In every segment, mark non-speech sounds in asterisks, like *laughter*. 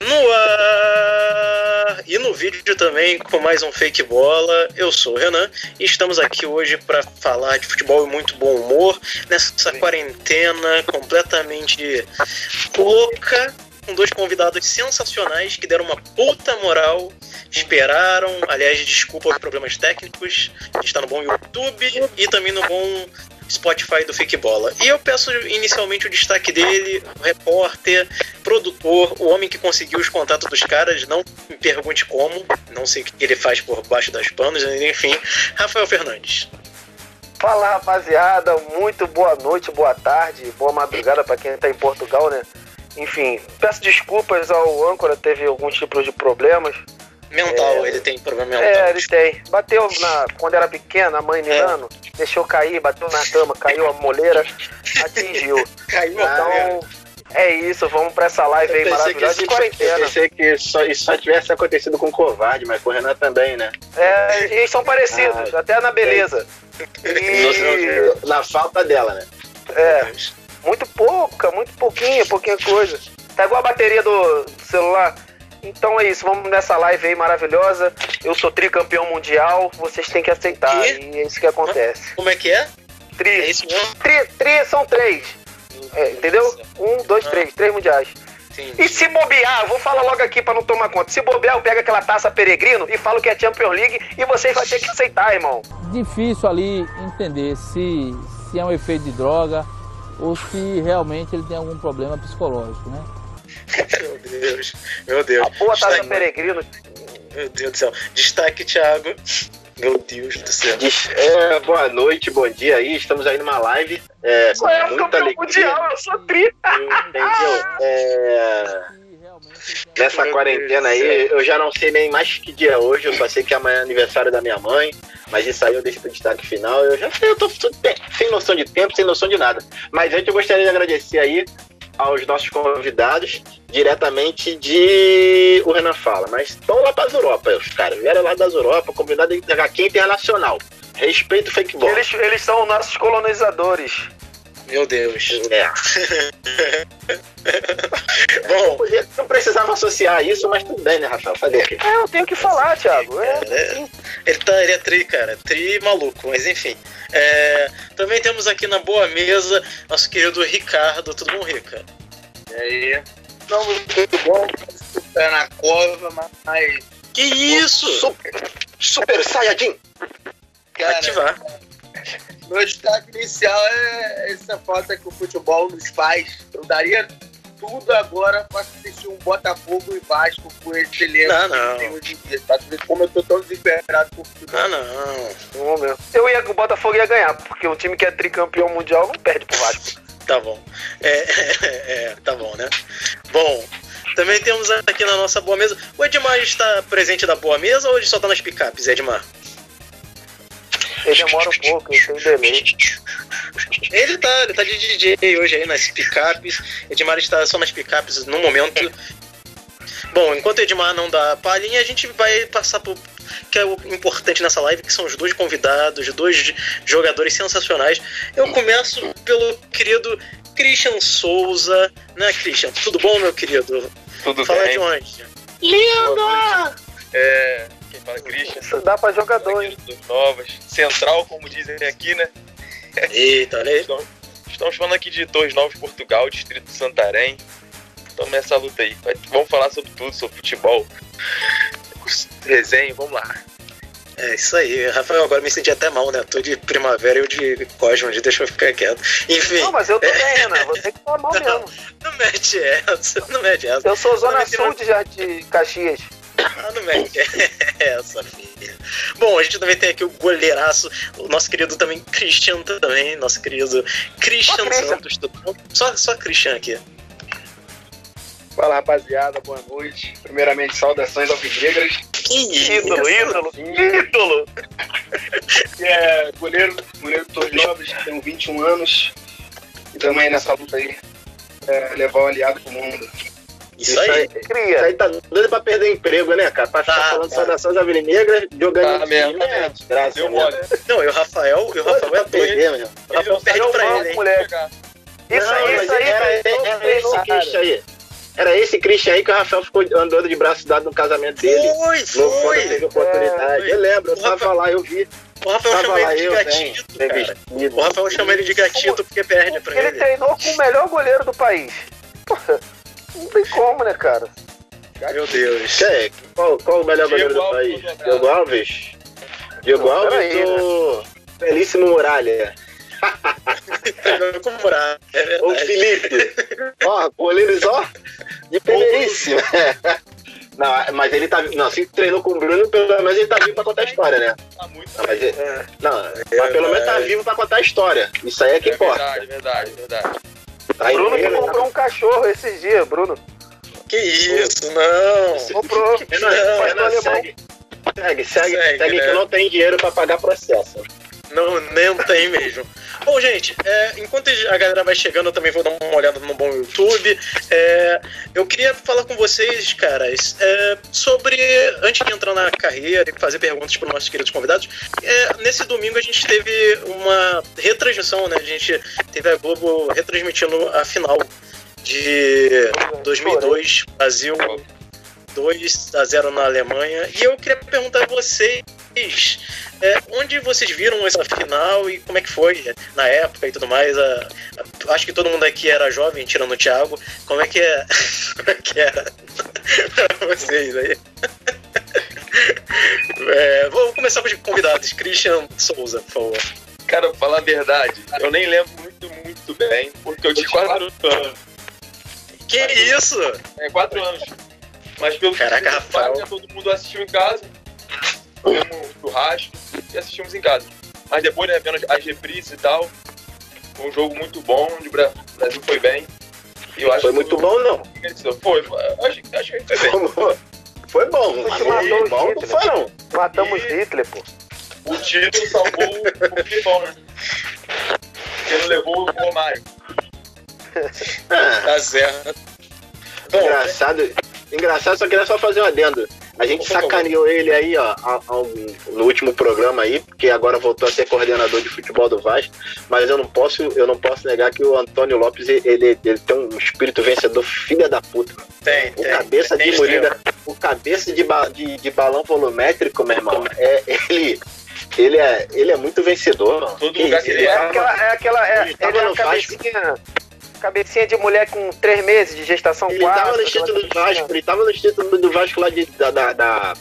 No ar e no vídeo também com mais um Fake Bola. Eu sou o Renan e estamos aqui hoje para falar de futebol e muito bom humor nessa quarentena completamente louca com dois convidados sensacionais que deram uma puta moral, esperaram, aliás, desculpa os problemas técnicos, a gente tá no bom YouTube e também no bom Spotify do Fake Bola. E eu peço inicialmente o destaque dele, o repórter, produtor, o homem que conseguiu os contatos dos caras, não me pergunte como, não sei o que ele faz por baixo das panos, enfim, Rafael Fernandes. Fala rapaziada, muito boa noite, boa tarde, boa madrugada para quem tá em Portugal, né? Enfim, peço desculpas ao âncora, teve alguns tipos de problemas. Mental, é, ele tem problema mental. É, ele tem. Bateu na, quando era pequeno, a mãe Nilano, é. deixou cair, bateu na cama, caiu a moleira, atingiu. *laughs* caiu então, é isso, vamos pra essa live aí maravilhosa de quarentena. Eu pensei que só, isso só tivesse acontecido com o covarde, mas com o Renan também, né? É, eles são parecidos, ah, até na beleza. *laughs* É. E... Na falta dela, né? É. Muito pouca, muito pouquinha, pouquinha coisa. Tá igual a bateria do celular. Então é isso, vamos nessa live aí maravilhosa. Eu sou tricampeão mundial, vocês têm que aceitar. Que? E é isso que acontece. Como é que é? Tri. É isso mesmo? Tri, tri são três. É, entendeu? Um, dois, ah. três. Três mundiais. E se bobear, vou falar logo aqui para não tomar conta. Se bobear, eu pego aquela taça peregrino e falo que é Champions League e vocês vão ter que aceitar, irmão. Difícil ali entender se, se é um efeito de droga ou se realmente ele tem algum problema psicológico, né? Meu Deus, meu Deus. A boa taça peregrino. Meu Deus do céu. Destaque, Thiago. Meu Deus do céu. É, boa noite, bom dia aí. Estamos aí numa live. É, com é muita alegria. Mundial, eu sou tri. Entendeu? *laughs* É, nessa quarentena aí, eu já não sei nem mais que dia é hoje, eu só sei que amanhã é aniversário da minha mãe, mas isso aí eu deixo pro destaque final. Eu já sei, eu tô sem noção de tempo, sem noção de nada. Mas antes eu gostaria de agradecer aí aos nossos convidados, diretamente de o Renan fala, mas estão lá para as Europa, os caras vieram lá das Europa, comunidade HQ internacional. Respeito fake boy. Eles, eles são nossos colonizadores. Meu Deus. É. *laughs* Bom, não precisava associar isso, mas tudo bem, né, Rafael? Falei aqui. É, eu tenho que falar, Thiago. É, é, ele, tá, ele é tri, cara. Tri maluco, mas enfim. É, também temos aqui na boa mesa nosso querido Ricardo. Tudo bom, Rica? E aí? Não, muito bom. Pé na cova, mas. Que isso? Super, super Saiyajin! Cara, Ativar. *laughs* Meu destaque inicial é essa falta que o futebol nos faz. Eu daria tudo agora pra assistir um Botafogo e Vasco com esse elenco não, não. que tem hoje em dia. Pra ver como eu tô tão desesperado por futebol. Ah, não. Não, meu. Eu ia que o Botafogo ia ganhar, porque o time que é tricampeão mundial não perde pro Vasco. *laughs* tá bom. É, *laughs* é, é, tá bom, né? Bom, também temos aqui na nossa boa mesa. O Edmar está presente na boa mesa ou ele só tá nas picapes, Edmar? Ele demora um pouco, ele tem delay. Ele tá, ele tá de DJ hoje aí nas picapes. Edmar está só nas picapes no momento. Bom, enquanto o Edmar não dá palhinha, a gente vai passar por que é o importante nessa live, que são os dois convidados, dois jogadores sensacionais. Eu começo pelo querido Christian Souza, né, Christian? Tudo bom, meu querido? Tudo Fala bem. de onde? Lindo! É, quem fala Christian. Isso dá pra jogador, hein? Novas. Central, como dizem aqui, né? Eita, olha aí. Estamos falando aqui de Torres Novos, Portugal, distrito de Santarém. Estamos nessa luta aí. Vamos falar sobre tudo, sobre futebol. Resenha, vamos lá. É isso aí, Rafael, agora me senti até mal, né? Tô de primavera e o de Cosmo, de deixa eu ficar quieto. Enfim. Não, mas eu tô bem, Renan, *laughs* você que tá mal mesmo. Não, não mete essa, não mete essa. Eu sou Zona Sul de, já de Caxias. Ah, não mete essa, filha. Bom, a gente também tem aqui o goleiraço, o nosso querido também Christian também, nosso querido Christian Santos. Só, só Christian aqui. Fala rapaziada, boa noite. Primeiramente, saudações alvinegras. Que ídolo, ídolo, ídolo! *laughs* é goleiro, goleiro Novos, tenho 21 anos. E também nessa luta aí, é, levar o aliado pro mundo. Isso, isso aí, cria. Isso aí tá doido pra perder emprego, né, cara? Pra tá, ficar falando tá. saudações alvinegras, jogando tá mesmo, é desgraça. Deu mole. Não, e o Rafael, e o Rafael é doido. Perder, meu. O Rafael perde pra ele, hein? Isso não, aí, isso aí, era, era, esse Christian aí. Era esse Christian aí que o Rafael ficou andando de braço dado no casamento dele. Foi, foi. Teve oportunidade. É, eu lembro, eu tava Rafael, lá, eu vi. O Rafael tava chama ele de gatito, O Rafael chama ele de gatito porque perde pra ele. Ele treinou com o melhor goleiro do país. Porra, não tem como, né, cara? Meu Deus. É, qual, qual o melhor goleiro do país? Diego Alves? Diego Alves aí, ou né? Belíssimo Muralha? com Muralha. É *laughs* o Felipe. Ó, goleiros, ó, de primeiríssimo. *laughs* Não, mas ele tá. Não, se treinou com o Bruno, pelo menos ele tá vivo pra contar a história, né? Tá muito não, mas, é, não, mas pelo menos tá vivo pra contar a história. Isso aí é que é importa. Verdade, verdade, verdade. Aí, Bruno que comprou um cachorro esses dias, Bruno. Que isso, não. Comprou. Não, não, não, segue, segue, segue, segue, segue né? que não tem dinheiro pra pagar processo. Não, nem tem mesmo. Bom, gente, é, enquanto a galera vai chegando, eu também vou dar uma olhada no bom YouTube. É, eu queria falar com vocês, caras, é, sobre, antes de entrar na carreira e fazer perguntas para os nossos queridos convidados, é, nesse domingo a gente teve uma retransmissão, né? A gente teve a Globo retransmitindo a final de 2002, Brasil 2 a 0 na Alemanha. E eu queria perguntar a vocês é, onde vocês viram essa final e como é que foi na época e tudo mais? A, a, acho que todo mundo aqui era jovem, tirando o Thiago. Como é que, é, *laughs* como é que era pra vocês aí? *laughs* É, vou começar com os convidados. Christian Souza, por favor. Cara, pra falar a verdade, eu nem lembro muito, muito bem, porque eu tinha quatro anos. Que isso? É, quatro anos. Mas pelo Caraca, Rafael. todo mundo assistiu em casa comemos um churrasco e assistimos em casa. Mas depois, né, vendo as reprises e tal, foi um jogo muito bom, onde o Brasil foi bem. E eu acho foi muito bom, não? Foi, acho, acho que foi bem. Foi bom, mas matou bom não foi não. Matamos e Hitler, pô. O título salvou o Filipão, né? Ele levou o Romário. Ah, *laughs* tá certo. Bom, engraçado, engraçado, só queria só fazer um adendo. A gente sacaneou ele aí, ó, no último programa aí, porque agora voltou a ser coordenador de futebol do Vasco, mas eu não posso, eu não posso negar que o Antônio Lopes, ele, ele tem um espírito vencedor filha da puta. Tem, o tem, cabeça tem, de molinda, o cabeça de, ba, de, de balão volumétrico, meu irmão, é ele ele é, ele é muito vencedor. Todo lugar que ele é. Aquela, é aquela, é, ele, ele é a cabecinha, Cabecinha de mulher com três meses de gestação ele quatro. Tava no título do Vasco, ele tava no título do Vasco lá de, da, da, da,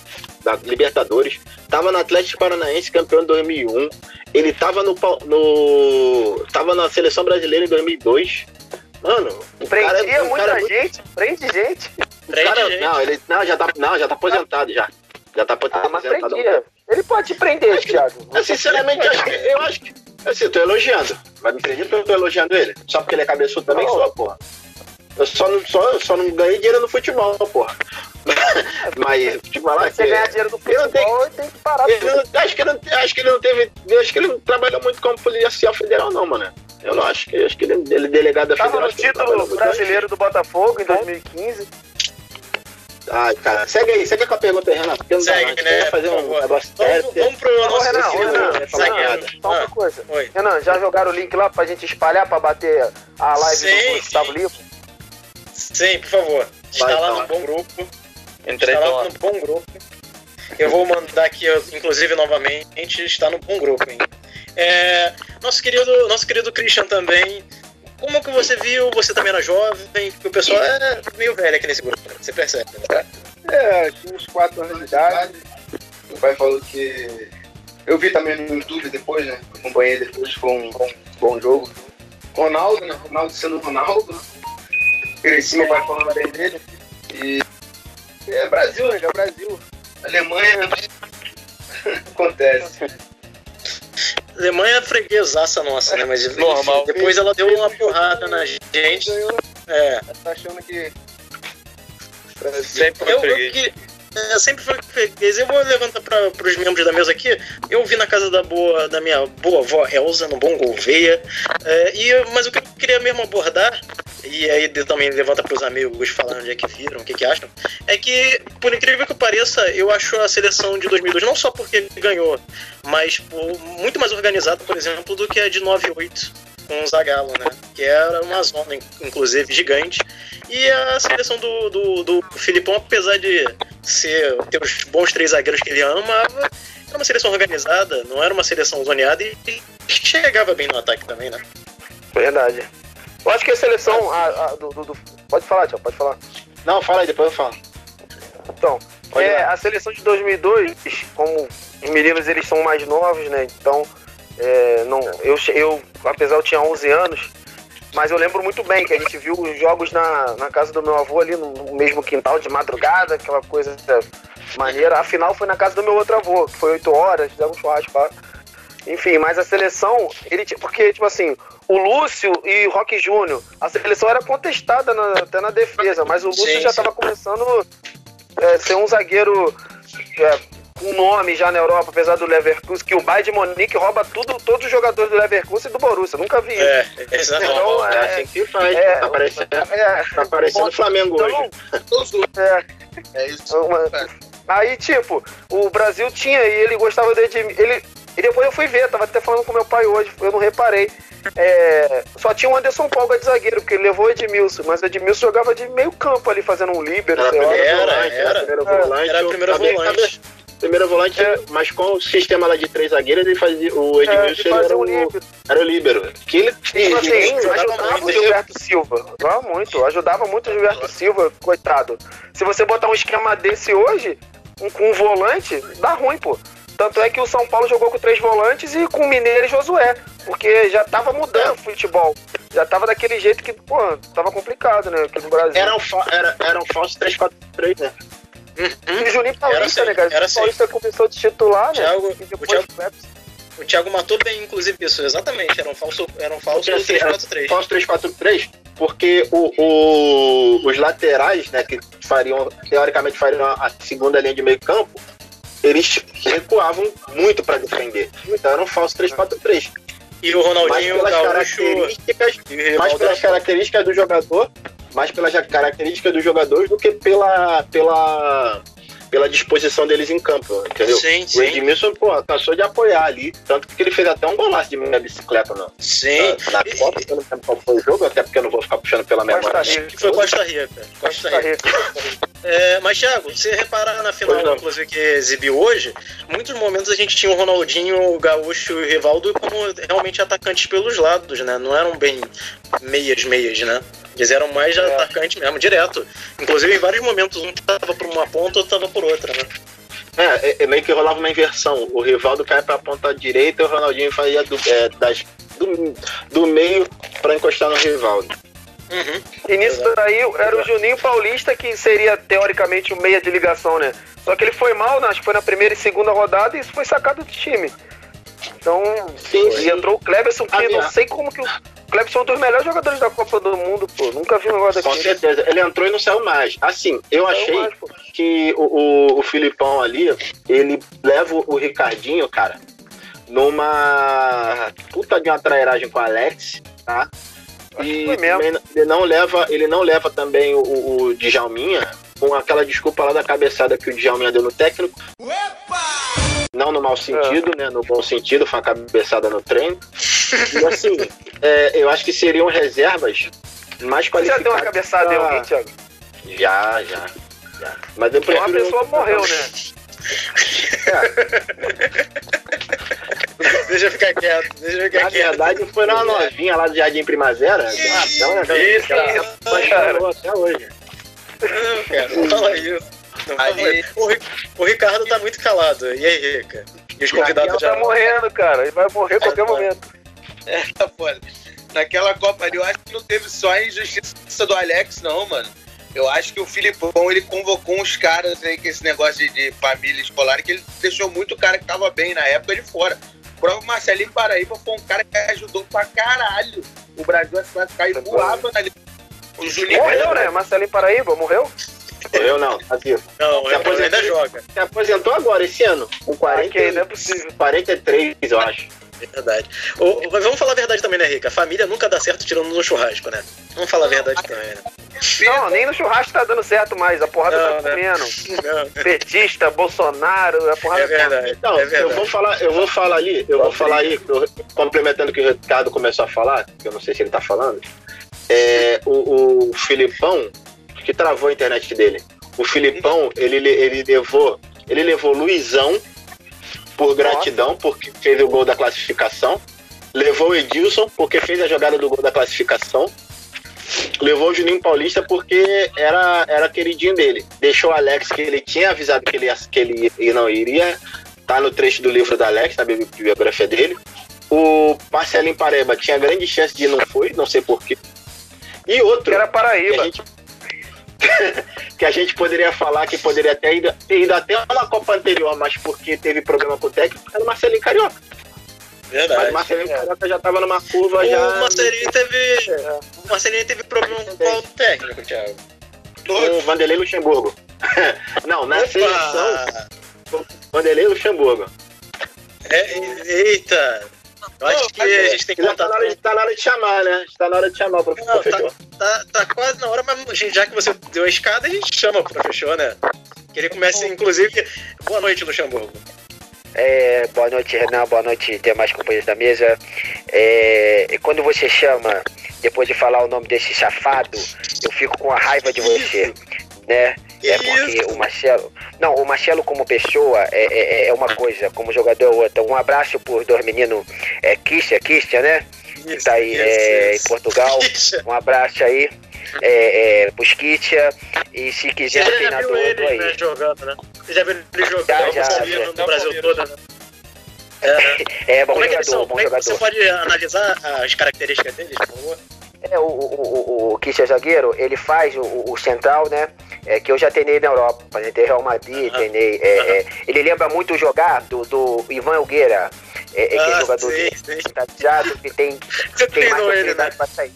da Libertadores. Tava no Atlético Paranaense, campeão em 2001. Ele tava no, no. Tava na seleção brasileira em 2002. Mano, o Prendia cara, é, muita cara gente, muito... prende gente. Prende cara, gente. Não, ele não, já tá, não, já tá aposentado já. Já tá aposentado. Ah, mas prendia. Ele pode te prender, Thiago. Sinceramente, eu acho que, eu acho que Assim, eu tô elogiando. Vai me prender porque eu tô elogiando ele. Só porque ele é cabeçudo também não. sou, porra. Eu só não, só, só não ganhei dinheiro no futebol, porra. *laughs* Mas, tipo, lá. Você ganhar dinheiro no futebol, tem, tem que parar. Ele não, acho, que ele, acho que ele não teve. Acho que ele não trabalhou muito como policial federal, não, mano. Eu não acho que. Acho que ele, ele é delegado da Tava federal. no título brasileiro do Botafogo em 2015. Ai, cara, segue aí, segue com a pergunta aí, Renato. Porque segue, dá, né? fazer um negócio vamos, vamos pro nosso Renan, Renan, segue. Só uma ah, coisa. Oi. Renan, já jogaram o link lá pra gente espalhar, pra bater a live sim, do Gustavo Livro? Sim, por favor. Está lá no bom grupo. Entrei está lá no bom grupo. Eu vou mandar aqui, inclusive, novamente, está no bom grupo, hein? É, nosso querido, nosso querido Christian também como que você viu? Você também era jovem, porque o pessoal é meio velho aqui nesse grupo, você percebe, né? É, tinha uns 4 anos de idade. Meu pai falou que. Eu vi também no YouTube depois, né? Acompanhei depois, foi um bom, bom jogo. Ronaldo, né? Ronaldo sendo Ronaldo. Cresci, meu pai falando bem dele. E. É Brasil, né? É Brasil. Alemanha. *laughs* Acontece. Alemanha é freguesaça nossa, né? Mas Normal. depois ela deu uma porrada na gente. É. Tá achando que. Sempre eu, eu, que, eu sempre freguês. Eu vou levantar para os membros da mesa aqui. Eu vi na casa da boa da minha boa avó Elza, no Bom Gouveia. É, e, mas o que eu queria mesmo abordar e aí também levanta para os amigos falando onde é que viram, o que, que acham, é que, por incrível que pareça, eu acho a seleção de 2002 não só porque ganhou, mas por, muito mais organizada, por exemplo, do que a de 98 com o Zagallo, né? Que era uma zona, inclusive, gigante. E a seleção do, do, do Filipão, apesar de ser, ter os bons três zagueiros que ele amava, era uma seleção organizada, não era uma seleção zoneada e, e chegava bem no ataque também, né? Verdade. Eu acho que a seleção a, a, do, do, do, Pode falar, Tiago, pode falar. Não, fala aí, depois eu falo. Então, é, a seleção de 2002, como os meninos eles são mais novos, né? Então, é, não, eu, eu, apesar eu tinha 11 anos, mas eu lembro muito bem que a gente viu os jogos na, na casa do meu avô ali no, mesmo quintal de madrugada, aquela coisa maneira. A final foi na casa do meu outro avô, que foi 8 horas, fizemos um churrasco lá. Enfim, mas a seleção, ele porque, tipo assim, o Lúcio e o Rock Júnior, a seleção era contestada na, até na defesa, mas o Lúcio sim, já estava começando a é, ser um zagueiro é, com nome já na Europa, apesar do Leverkusen, que o Bayern de Monique rouba tudo, todos os jogadores do Leverkusen e do Borussia. Nunca vi isso. É, exatamente. Então, é, é assim que faz. É, tá parecendo, é, tá parecendo o Flamengo então, hoje. É, é isso. Uma, aí, tipo, o Brasil tinha e ele gostava de ele E depois eu fui ver, tava até falando com meu pai hoje, eu não reparei. É, só tinha o Anderson Polga de zagueiro, porque ele levou o Edmilson, mas o Edmilson jogava de meio campo ali, fazendo um líbero, era, sei lá. Era, era, era, era, volante, era a primeira volante. Primeiro volante, é. mas com o sistema lá de três zagueiros, ele fazia. O Edmilson é, era, o, era o líbero. Que ele, ele, assim, ele ajudava o Gilberto Silva. Ajudava muito, ajudava muito o Gilberto Silva, coitado. Se você botar um esquema desse hoje, um, com um volante, dá ruim, pô. Tanto é que o São Paulo jogou com três volantes e com o Mineiro e Josué. Porque já tava mudando o futebol. Já tava daquele jeito que, pô, tava complicado, né? Aqui no Brasil. Era um, era, era um falso 3-4-3, né? Uhum. E o Juninho Paulista, assim, né, cara? O assim. Paulista começou de titular, né? Thiago, o, Thiago, o Thiago matou bem, inclusive, isso. Exatamente. Era um falso, era um falso 3-4-3. Falso 3-4-3, porque o, o, os laterais, né, que fariam, teoricamente fariam a segunda linha de meio campo, eles recuavam muito para defender. Então era um falso 3-4-3. E o Ronaldinho mais pelas características, mais pelas características do jogador mais pelas características dos jogadores do que pela, pela, pela disposição deles em campo, entendeu? Sim, o Edmilson, pô, cansou de apoiar ali, tanto que ele fez até um golaço de minha bicicleta não. Sim. Na, na Copa, eu não lembro qual foi o jogo, até porque eu não vou ficar puxando pela memória. Costa Rica. Que foi Costa Rica. Costa Rica. É, mas, Thiago, você reparar na final, inclusive, que exibiu hoje, muitos momentos a gente tinha o Ronaldinho, o Gaúcho e o Rivaldo como realmente atacantes pelos lados, né? Não eram bem meias-meias, né? Eles eram mais é. atacante mesmo, direto. Inclusive, em vários momentos, um tava por uma ponta, outro tava por outra, né? É, é, é meio que rolava uma inversão. O Rivaldo cai pra ponta direita e o Ronaldinho fazia do, é, das, do, do meio para encostar no Rivaldo. Uhum. E nisso daí era o Juninho Paulista que seria teoricamente o meia de ligação, né? Só que ele foi mal, né? acho que foi na primeira e segunda rodada e isso foi sacado do time. Então, sim, sim. entrou o Cleberson, que não sei como que o Clebson é um dos melhores jogadores da Copa do Mundo, pô. Nunca vi um negócio daquele. Com certeza. Ele entrou e não saiu mais. Assim, eu achei mais, que o, o, o, Filipão ali, ele leva o Ricardinho, cara, numa puta de uma trairagem com o Alex, tá? E ele não leva, ele não leva também o, o Djalminha com aquela desculpa lá da cabeçada que o Djalminha deu no técnico. Opa! Não no mau sentido, é. né? No bom sentido, foi uma cabeçada no treino. E assim, *laughs* é, eu acho que seriam reservas mais qualificadas. Você já deu uma cabeçada em alguém, Thiago? Já, já. já. Mas eu prefiro... Uma pessoa morreu, né? *laughs* *laughs* deixa eu ficar quieto, deixa eu ficar Na quieto. Na verdade, foi uma novinha lá do Jardim Primavera. Isso, ah, então, isso, cara. Até hoje. Não, cara, não fala isso. Aí... O, o, Ricardo tá muito calado. E aí, Rica? E os convidados já. tá morrendo, cara. Ele vai morrer a qualquer tá momento. É, tá foda. Naquela Copa eu acho que não teve só a injustiça do Alex, não, mano. Eu acho que o Filipão, ele convocou uns caras aí com esse negócio de, de, família escolar, que ele deixou muito cara que tava bem na época de fora. O próprio Marcelinho Paraíba foi um cara que ajudou pra caralho o Brasil a se classificar e voava na O Juninho morreu, né? Marcelinho Paraíba morreu? Eu não, tá vivo. Não, se aposentou, ainda joga. Se aposentou agora, esse ano. Com 40, okay, não é possível. 43, eu acho. Verdade. O, vamos falar a verdade também, né, Rica? A família nunca dá certo tirando no churrasco, né? Vamos falar a verdade também, né? Não, nem no churrasco tá dando certo mais. A porrada não, tá comendo. Não. Petista, Bolsonaro, a porrada é verdade. Então, é verdade. eu vou falar, eu vou falar ali, eu vou falar aí, complementando o que o Ricardo começou a falar, que eu não sei se ele tá falando, é, o, o Filipão, que travou a internet dele. O Filipão, ele, ele levou. Ele levou Luizão por gratidão, porque fez o gol da classificação. Levou o Edilson, porque fez a jogada do gol da classificação. Levou o Juninho Paulista porque era, era queridinho dele. Deixou o Alex, que ele tinha avisado que ele, que ele não iria. Tá no trecho do livro da Alex, na biografia dele. O Marcelinho Pareba tinha grande chance de não foi, não sei porquê. E outro. Que era Paraíba. Que a, gente, *laughs* que a gente poderia falar que poderia ter ido, ter ido até uma Copa anterior, mas porque teve problema com o técnico, era o Marcelinho Carioca. Verdade. Mas o Marcelinho é. Carioca já tava numa curva o já. Marcelinho teve. É. O Marcelinho teve problema com qual técnico, Thiago? Com o Vanderlei Luxemburgo. *laughs* Não, na Opa! seleção. Vanderlei Luxemburgo. É, eita! Eu acho que a é, gente tem que contar. Tá na, hora de, tá na hora de chamar, né? Tá na hora de chamar o professor. Não, tá, tá, tá, quase na hora, mas já que você deu a escada, a gente chama o professor, né? Que ele comece, inclusive. Boa noite, Luxemburgo. É, boa noite, Renan. Boa noite, demais companheiros da mesa. É, quando você chama, depois de falar o nome desse safado, eu fico com a raiva de você, né? É porque o Marcelo. Não, o Marcelo como pessoa é, é, é, uma coisa, como jogador é outra. Um abraço por dois meninos, é Kistia, Kistia, né? Que tá aí é, em Portugal. Um abraço aí. É, é, Busquitia e se quiser Você já viu ele, aí. Né, jogando, né? Você já viu ele jogando já, já, já. no Brasil todo, né? É, é *laughs* bom como jogador, é que, bom como jogador. É que você pode analisar as características dele, por favor? É, o, o, o, o Kisha Zagueiro, ele faz o, o central, né? É, que eu já treinei na Europa, né? Tem Real Madrid, treinei. É, é, ele lembra muito jogar do, do Ivan Elgueira, é, é, que é ah, jogador sim, sim. que tem, tem mais tranquilidade né? para sair.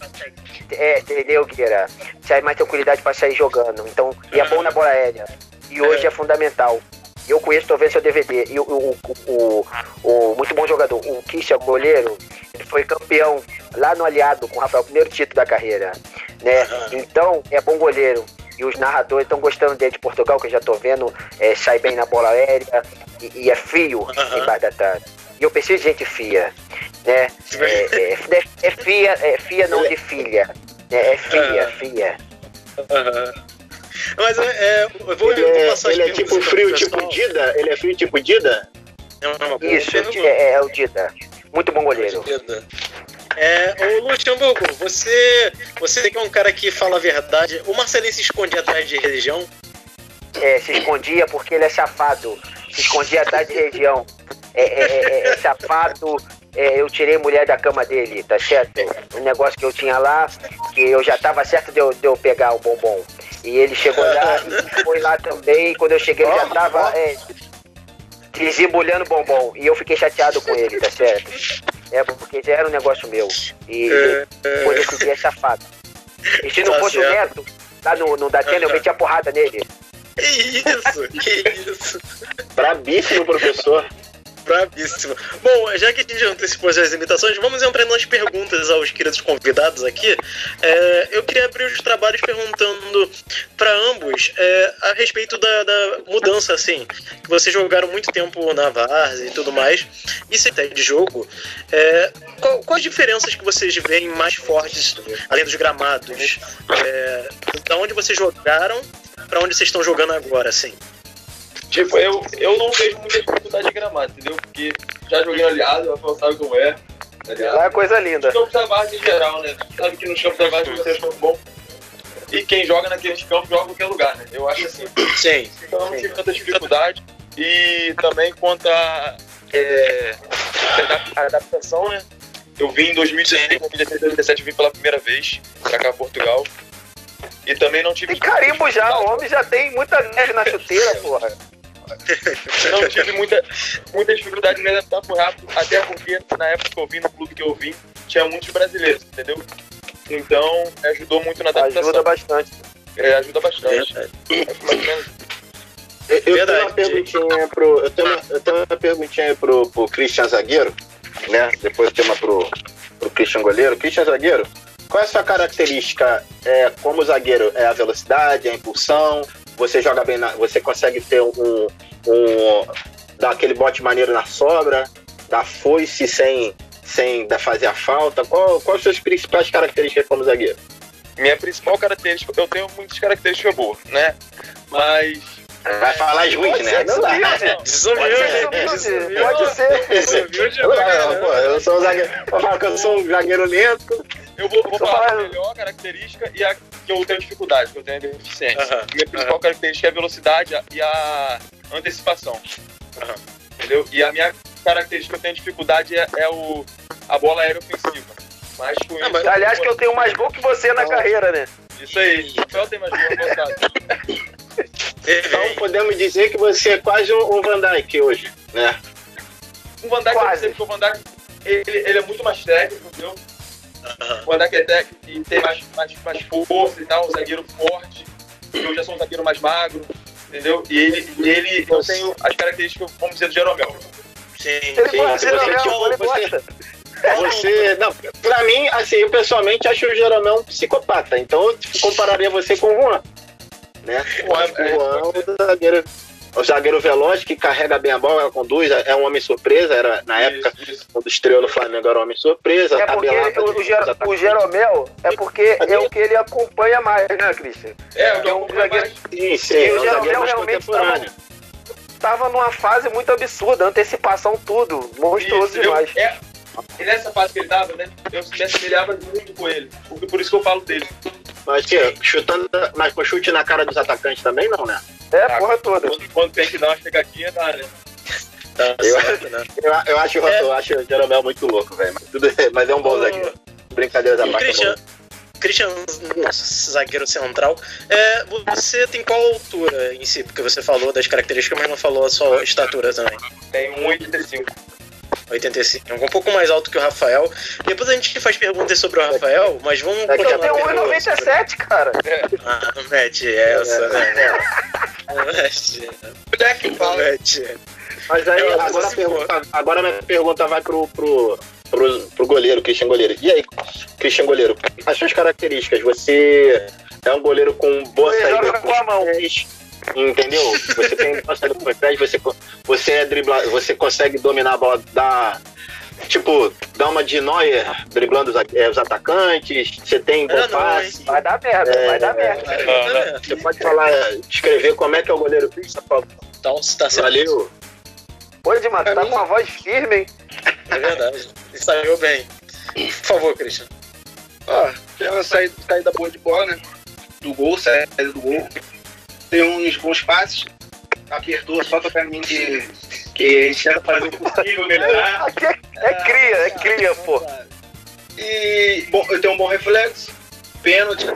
É, entendeu, Guilherme? Sai mais tranquilidade para sair jogando. Então, e é bom na bola aérea. E hoje é, é fundamental. Eu conheço, tô vendo seu DVD. E o, o, o, o, muito bom jogador, o Kisha, goleiro, ele foi campeão lá no Aliado com o Rafael, primeiro título da carreira. Né? Então, é bom goleiro. E os narradores estão gostando dele de Portugal, que eu já tô vendo, é, sai bem na bola aérea e, e é frio uhum. embaixo da tarde. E eu preciso de gente fia, né? É, é, é fia, é fia não de filha. Né? É fia, uhum. fia. Uhum. Mas é, é, eu vou, ele, eu vou passar Ele é tipo frio, tipo Dida? Ele é frio, tipo Dida? É Isso, é, é, o Dida. Muito bom goleiro. É, ô Luxemburgo, você, você que é um cara que fala a verdade, o Marcelinho se escondia atrás de religião? É, se escondia porque ele é chafado. Se escondia atrás de religião. É, é, é, é chafado. É, eu tirei mulher da cama dele, tá certo? Um negócio que eu tinha lá, que eu já tava certo de eu, de eu pegar o bombom. E ele chegou lá e foi lá também. Quando eu cheguei, ele já tava é, desembulhando bombom. E eu fiquei chateado com ele, tá certo? É, porque já era um negócio meu. E quando eu fiquei é safado. E se não tá fosse certo. o Neto, lá no, no Datena, eu metia porrada nele. Que isso, que isso. Brabíssimo, professor. Brabíssimo. Bom, já que a gente antecipou as imitações, vamos entrar nas perguntas aos queridos convidados aqui. É, eu queria abrir os trabalhos perguntando para ambos é, a respeito da, da, mudança, assim, que vocês jogaram muito tempo na Várzea e tudo mais, e se de jogo, é, qual, quais as diferenças que vocês veem mais fortes, além dos gramados? É, da onde vocês jogaram para onde vocês estão jogando agora, assim? Tipo, eu, eu não vejo muita dificuldade de gramado, entendeu? Porque já joguei aliado, o Rafael sabe como é. Tá Lá é coisa linda. Os campos da base em geral, né? Sabe que nos campos da base você acha bom. E quem joga naqueles campos joga em qualquer lugar, né? Eu acho assim. Sim. Então eu não tive tanta dificuldade. E também quanto a, é, a adaptação, né? Eu vim em 2016, 2017 vim pela primeira vez pra cá, Portugal. E também não tive. E carimbo já, o homem já tem muita neve na chuteira, *laughs* porra. Não tive muita, muita dificuldade de me adaptar por rápido, até porque na época que eu vim, no clube que eu vim, tinha muitos brasileiros, entendeu? Então ajudou muito na adaptação. Ajuda bastante. É, ajuda bastante. É, eu, eu tenho uma perguntinha pro. Eu tenho uma, eu tenho uma perguntinha pro, pro Christian Zagueiro, né? Depois tem uma pro, pro Christian Goleiro. Christian Zagueiro, qual é a sua característica é, como zagueiro? É a velocidade, a impulsão? Você joga bem, na, você consegue ter um, um dar aquele bote maneiro na sobra, dar foice sem, sem fazer a falta? Qual, quais as suas principais características como zagueiro? Minha principal característica, eu tenho muitas características boas, né? Mas Vai falar as ruins, né? Não dá. Desumilde. Pode ser. Desumilde. Eu sou um zagueiro. Que eu sou um zagueiro lento. Eu vou, vou falar a melhor característica e a que eu tenho dificuldade, que eu tenho deficiência. Uh -huh. Minha principal uh -huh. característica é a velocidade e a antecipação. Uh -huh. Entendeu? E a minha característica que eu tenho dificuldade é, é o, a bola aérea ofensiva. Mas com ah, mas, aliás, que eu tenho mais gol que você na carreira, né? Isso aí. Eu mais gol que então podemos dizer que você é quase um Van Dyke hoje, né? O Van Dyke, quase. porque o Van Dyke ele, ele é muito mais técnico, entendeu? Uhum. O Dyke é técnico e tem mais, mais, mais força e tal, um zagueiro forte. Eu já sou um zagueiro mais magro, entendeu? E ele, ele eu tenho as características, vamos dizer, do Jeromel. Sim, ele sim. Você, Jeromel, você, *laughs* você, não, pra mim, assim, eu pessoalmente acho o Jeromel um psicopata. Então eu compararia você com o Juan né? O Juan é o zagueiro, o zagueiro veloz que carrega bem a bola, conduz, é um homem surpresa, era na época isso. quando estreou no Flamengo era um homem surpresa. É porque o, o, Ger o Jeromel é porque é o que ele acompanha mais, né, Cristian? É, o que é um zagueiro. Sim, sim, é um zagueiro mais contemporâneo. Tava, numa fase muito absurda, antecipação tudo, monstruoso isso, demais. É, e nessa fase que ele tava, né, eu me assemelhava muito com ele, porque por isso que eu falo dele. Mas, tia, chutando, mas com chute na cara dos atacantes também não, né? É, a porra toda. Quando, quando tem que dar uma chegadinha, dá, né? Tá eu, certo, né? eu, eu, acho, é. eu acho o Jeromel muito louco, velho. Mas, mas é um bom zagueiro. Brincadeira da parte. Christian, Christian, nosso zagueiro central. É, você tem qual altura em si? Porque você falou das características, mas não falou a sua estatura também. Tem 1,85. 85. Um pouco mais alto que o Rafael. Depois a gente faz perguntas sobre o Rafael, mas vamos é continuar. Eu tenho 1,97, cara. Ah, não mete essa, né? Não mete. Onde é que fala? Mete. Mas aí, agora, a pergunta, agora a minha pergunta vai pro, pro, pro, pro goleiro, Christian Goleiro. E aí, Christian Goleiro, as suas características, você é um goleiro com boa saída com a mão. Pés, Entendeu? Você tem passado por trás, você, você é driblar, você consegue dominar a bola, dar. Tipo, dar uma de Neuer driblando os, é, os atacantes, você tem bom passe. Vai dar merda, é, vai dar merda. É, você pode falar, descrever como é que é o goleiro por favor. Então, tá sendo. Valeu. Oi, Edmar, tá com uma voz firme, hein? É verdade. Saiu bem. Por favor, Christian. Ah, tem uma saída, saída boa de bola, né? Do gol, saída do gol tem uns bons passes. Apertou só pra mim que, que a gente tenta fazer o possível melhorar. É, é cria, é cria, pô. E bom, eu tenho um bom reflexo, pênalti,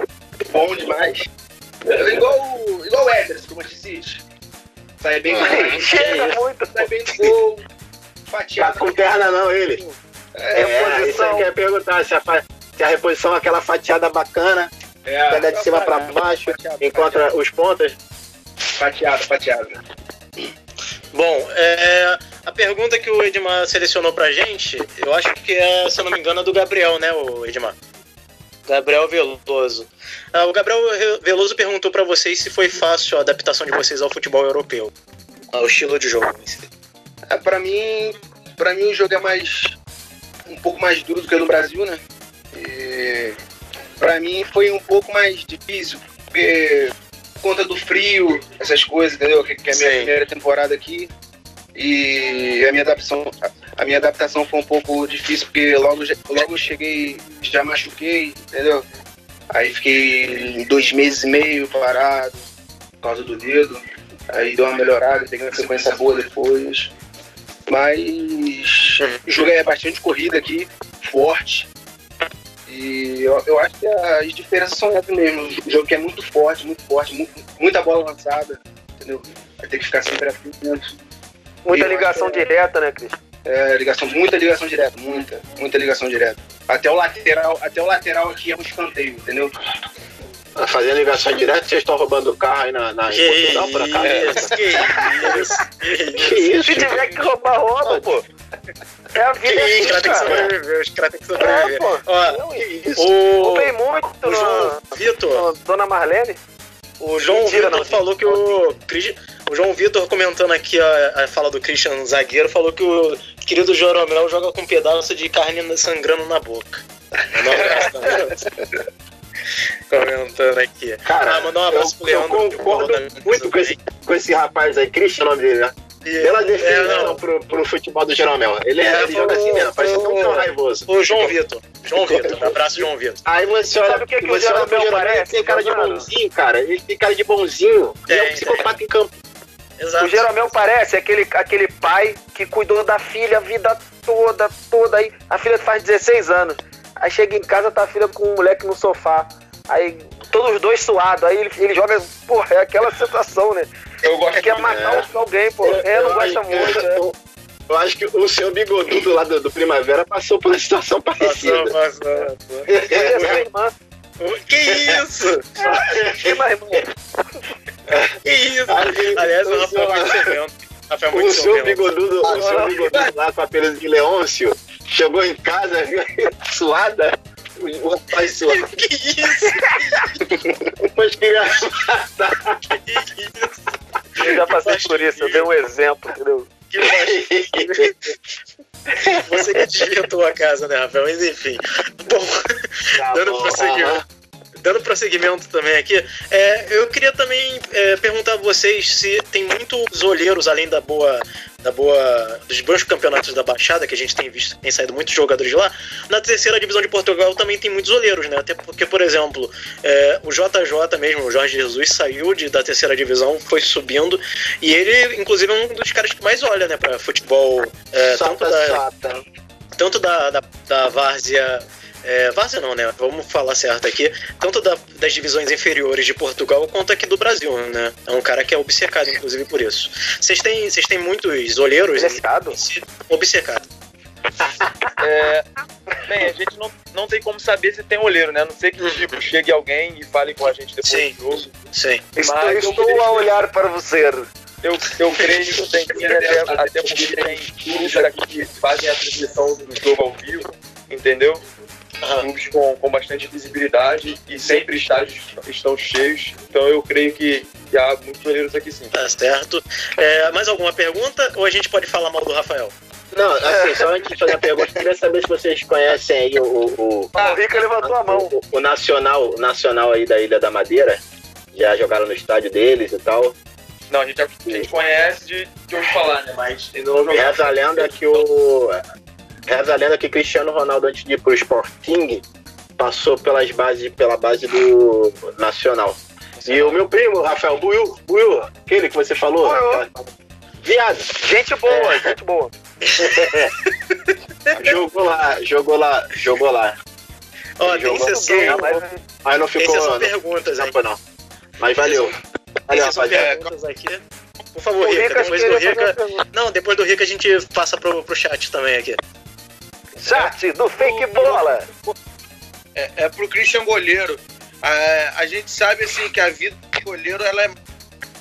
bom demais. É igual, igual o Ederson, como eu disse. Sai bem mais. Chega muito. Sai bem do gol. Fatiado. Tá com perna não, ele. É, é isso eu ia perguntar, se a, se a reposição é aquela fatiada bacana, é, pega de cima para baixo, encontra fatiado. os pontas. Fatiado, fatiado. Bom, é, a pergunta que o Edmar selecionou pra gente, eu acho que é, se eu não me engano, do Gabriel, né, o Edmar? Gabriel Veloso. Ah, o Gabriel Veloso perguntou para vocês se foi fácil a adaptação de vocês ao futebol europeu, ao estilo de jogo. É, para mim, para mim o jogo é mais um pouco mais duro do que no Brasil, né? E para mim foi um pouco mais difícil, porque por conta do frio, essas coisas, entendeu? Que, que é a minha Sim. primeira temporada aqui. E a minha adaptação, a minha adaptação foi um pouco difícil, porque logo, logo cheguei, já machuquei, entendeu? Aí fiquei dois meses e meio parado por causa do dedo. Aí deu uma melhorada, peguei uma sequência boa depois. Mas joguei bastante corrida aqui, forte. E eu, eu acho que as diferenças são essas mesmo. O jogo que é muito forte, muito forte, muito, muita bola lançada, entendeu? Vai ter que ficar sempre atento. Muita ligação é, direta, né, Cris? É, ligação, muita ligação direta, muita, muita ligação direta. Até o lateral, até o lateral aqui é um escanteio, entendeu? Fazer ligação direta, vocês estão roubando o carro aí na, na que Portugal, por acaso? Isso, que isso, que *laughs* isso. Se tiver que roubar, rouba, pô. É a vida. Que isso, cara que sobreviver, os caras têm que sobreviver. É, pô. Ó, não, que isso. O... Roubei muito o no... Vitor. Dona Marlene. O João Mentira, Vitor não. falou que o. O João Vitor comentando aqui a, a fala do Christian zagueiro falou que o querido Joromel joga com um pedaço de carne sangrando na boca. *laughs* Um abraço, *laughs* Comentando aqui. Cara, ah, mandar um abraço eu, pro Leandro. Eu concordo muito com esse, com esse rapaz aí, Christian, o nome dele, né? Pela definição é, pro, pro futebol do Jeromel. Ele, é, ele joga assim mesmo, parece tão, tão raivoso. O João Vitor. João Vitor. Abraço, João Vitor. Aí você olha, Sabe o que, que você o Jeromel, ele tem cara de bonzinho, cara. Ele tem cara de bonzinho. Tem, é um psicopata em campo. Exato. O Jeromel parece aquele, aquele pai que cuidou da filha a vida toda, toda. Aí a filha faz 16 anos. Aí chega em casa, tá a filha com um moleque no sofá. Aí todos os dois suados. Aí ele, ele joga, porra, é aquela sensação, né? Eu gosto Quer matar é. alguém, pô. É, não gosta muito. Eu, eu acho que o seu bigodudo lá do, do Primavera passou por uma situação parecida. Passou, passou. passou. Que isso? que mais, irmão? Que isso? Aliás, o Rafael é evento. Rafael muito o seu bigodudo, o seu bigodudo lá com a pele de Leôncio chegou em casa *laughs* suada o rapaz suado. *laughs* Que isso? Mas queria matar. Que isso? Eu já passei por isso, eu dei um exemplo, entendeu? Que Você que desvirtuou a casa, né, Rafael? Mas enfim. Bom, tá dando bom, prosseguimento dando prosseguimento também aqui, é, eu queria também é, perguntar a vocês se tem muitos olheiros, além da boa, da boa, dos bons campeonatos da Baixada, que a gente tem visto, tem saído muitos jogadores lá, na terceira divisão de Portugal também tem muitos olheiros, né? Até porque, por exemplo, é, o JJ mesmo, o Jorge Jesus, saiu de, da terceira divisão, foi subindo, e ele, inclusive, é um dos caras que mais olha, né, pra futebol, é, tanto da... Tanto da, da, da várzea é, Várzea não, né? Vamos falar certo aqui. Tanto da, das divisões inferiores de Portugal quanto aqui do Brasil, né? É um cara que é obcecado, inclusive, por isso. Vocês têm, vocês têm muitos olheiros? Obcecado? Obcecado. É, bem, a gente não, não tem como saber se tem olheiro, né? A não sei que tipo, chegue alguém e fale com a gente depois sim, do jogo. Sim. Estou, estou a olhar para você. Eu, eu creio que tem até, até porque tem clubes aqui que fazem a transmissão do jogo ao vivo, entendeu? Clubes com, com bastante visibilidade e sempre estádios estão cheios. Então eu creio que, que há muitos goleiros aqui sim. Tá certo. É, mais alguma pergunta ou a gente pode falar mal do Rafael? Não, assim, só antes de fazer a pergunta, queria saber se vocês conhecem aí o. O, ah, o Rica levantou a mão. O, o, nacional, o nacional aí da Ilha da Madeira. Já jogaram no estádio deles e tal. Não, a gente, a gente conhece de, de ouvir falar, né? Mas ainda não. Reza a lenda que o. Reza a lenda que Cristiano Ronaldo, antes de ir pro Sporting, passou pelas bases, pela base do Nacional. E o meu primo, Rafael Buiu, Buiu, aquele que você falou. Viado. Gente boa, é. gente boa. *laughs* jogou lá, jogou lá, jogou lá. Ó, tem sessão. Não, mas... mas não ficou. Tem sessão perguntas, hein? Não, Mas valeu. Valeu, rapaziada. aqui. Por favor, Rica, depois do Rica. Não, depois do Rica a gente passa pro, pro chat também aqui. Chat do Fake Bola. É, é pro Christian Goleiro. A, a gente sabe assim que a vida do goleiro ela é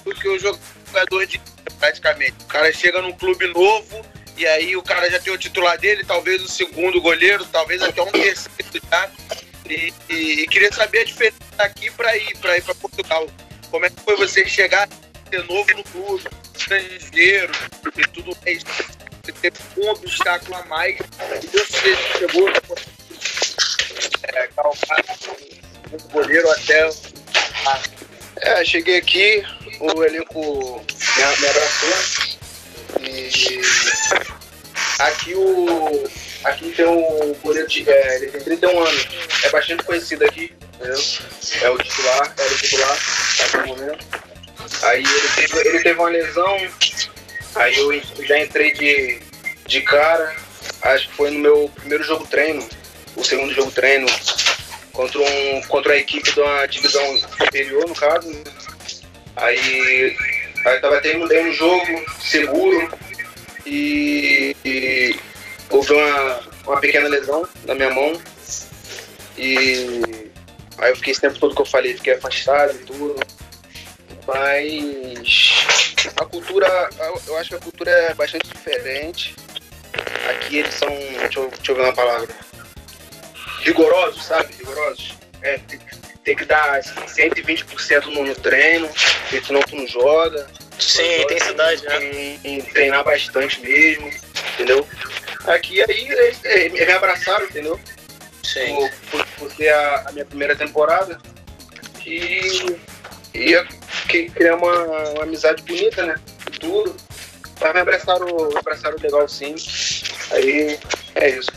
do que o jogador de praticamente. O cara chega num clube novo e aí o cara já tem o titular dele, talvez o segundo goleiro, talvez até um terceiro já. E, e, e queria saber a diferença daqui para ir para ir para Portugal. Como é que foi você chegar ser novo no clube, estrangeiro e tudo mais? Teve um obstáculo a mais e Deus chegou é, um goleiro até. É, cheguei aqui, o elenco me, abraçou e aqui o. Aqui tem o goleiro de. É, ele tem 31 anos. É bastante conhecido aqui, entendeu? É o titular, era o titular até o momento. Aí ele teve, ele teve uma lesão, aí eu já entrei de, de cara, acho que foi no meu primeiro jogo treino, o segundo jogo treino, contra, um, contra a equipe de uma divisão superior, no caso. Né? Aí, aí tava terminando um jogo seguro e, e houve uma, uma pequena lesão na minha mão. E aí eu fiquei esse tempo todo que eu falei, fiquei afastado e tudo. Mas a cultura, eu acho que a cultura é bastante diferente. Aqui eles são, deixa eu, deixa eu ver uma palavra, rigorosos, sabe? Rigorosos. É, tem, tem que dar 120% no, no treino, porque senão tu não joga. Sim, intensidade, né? Em, em treinar bastante mesmo. entendeu? Aqui aí eles, eles me abraçaram, entendeu? Sim. Por, por, por ser a, a, minha primeira temporada. E, e eu criar uma, uma amizade bonita, né? Tudo. Mas me abraçaram, abraçaram legal sim. Aí é isso.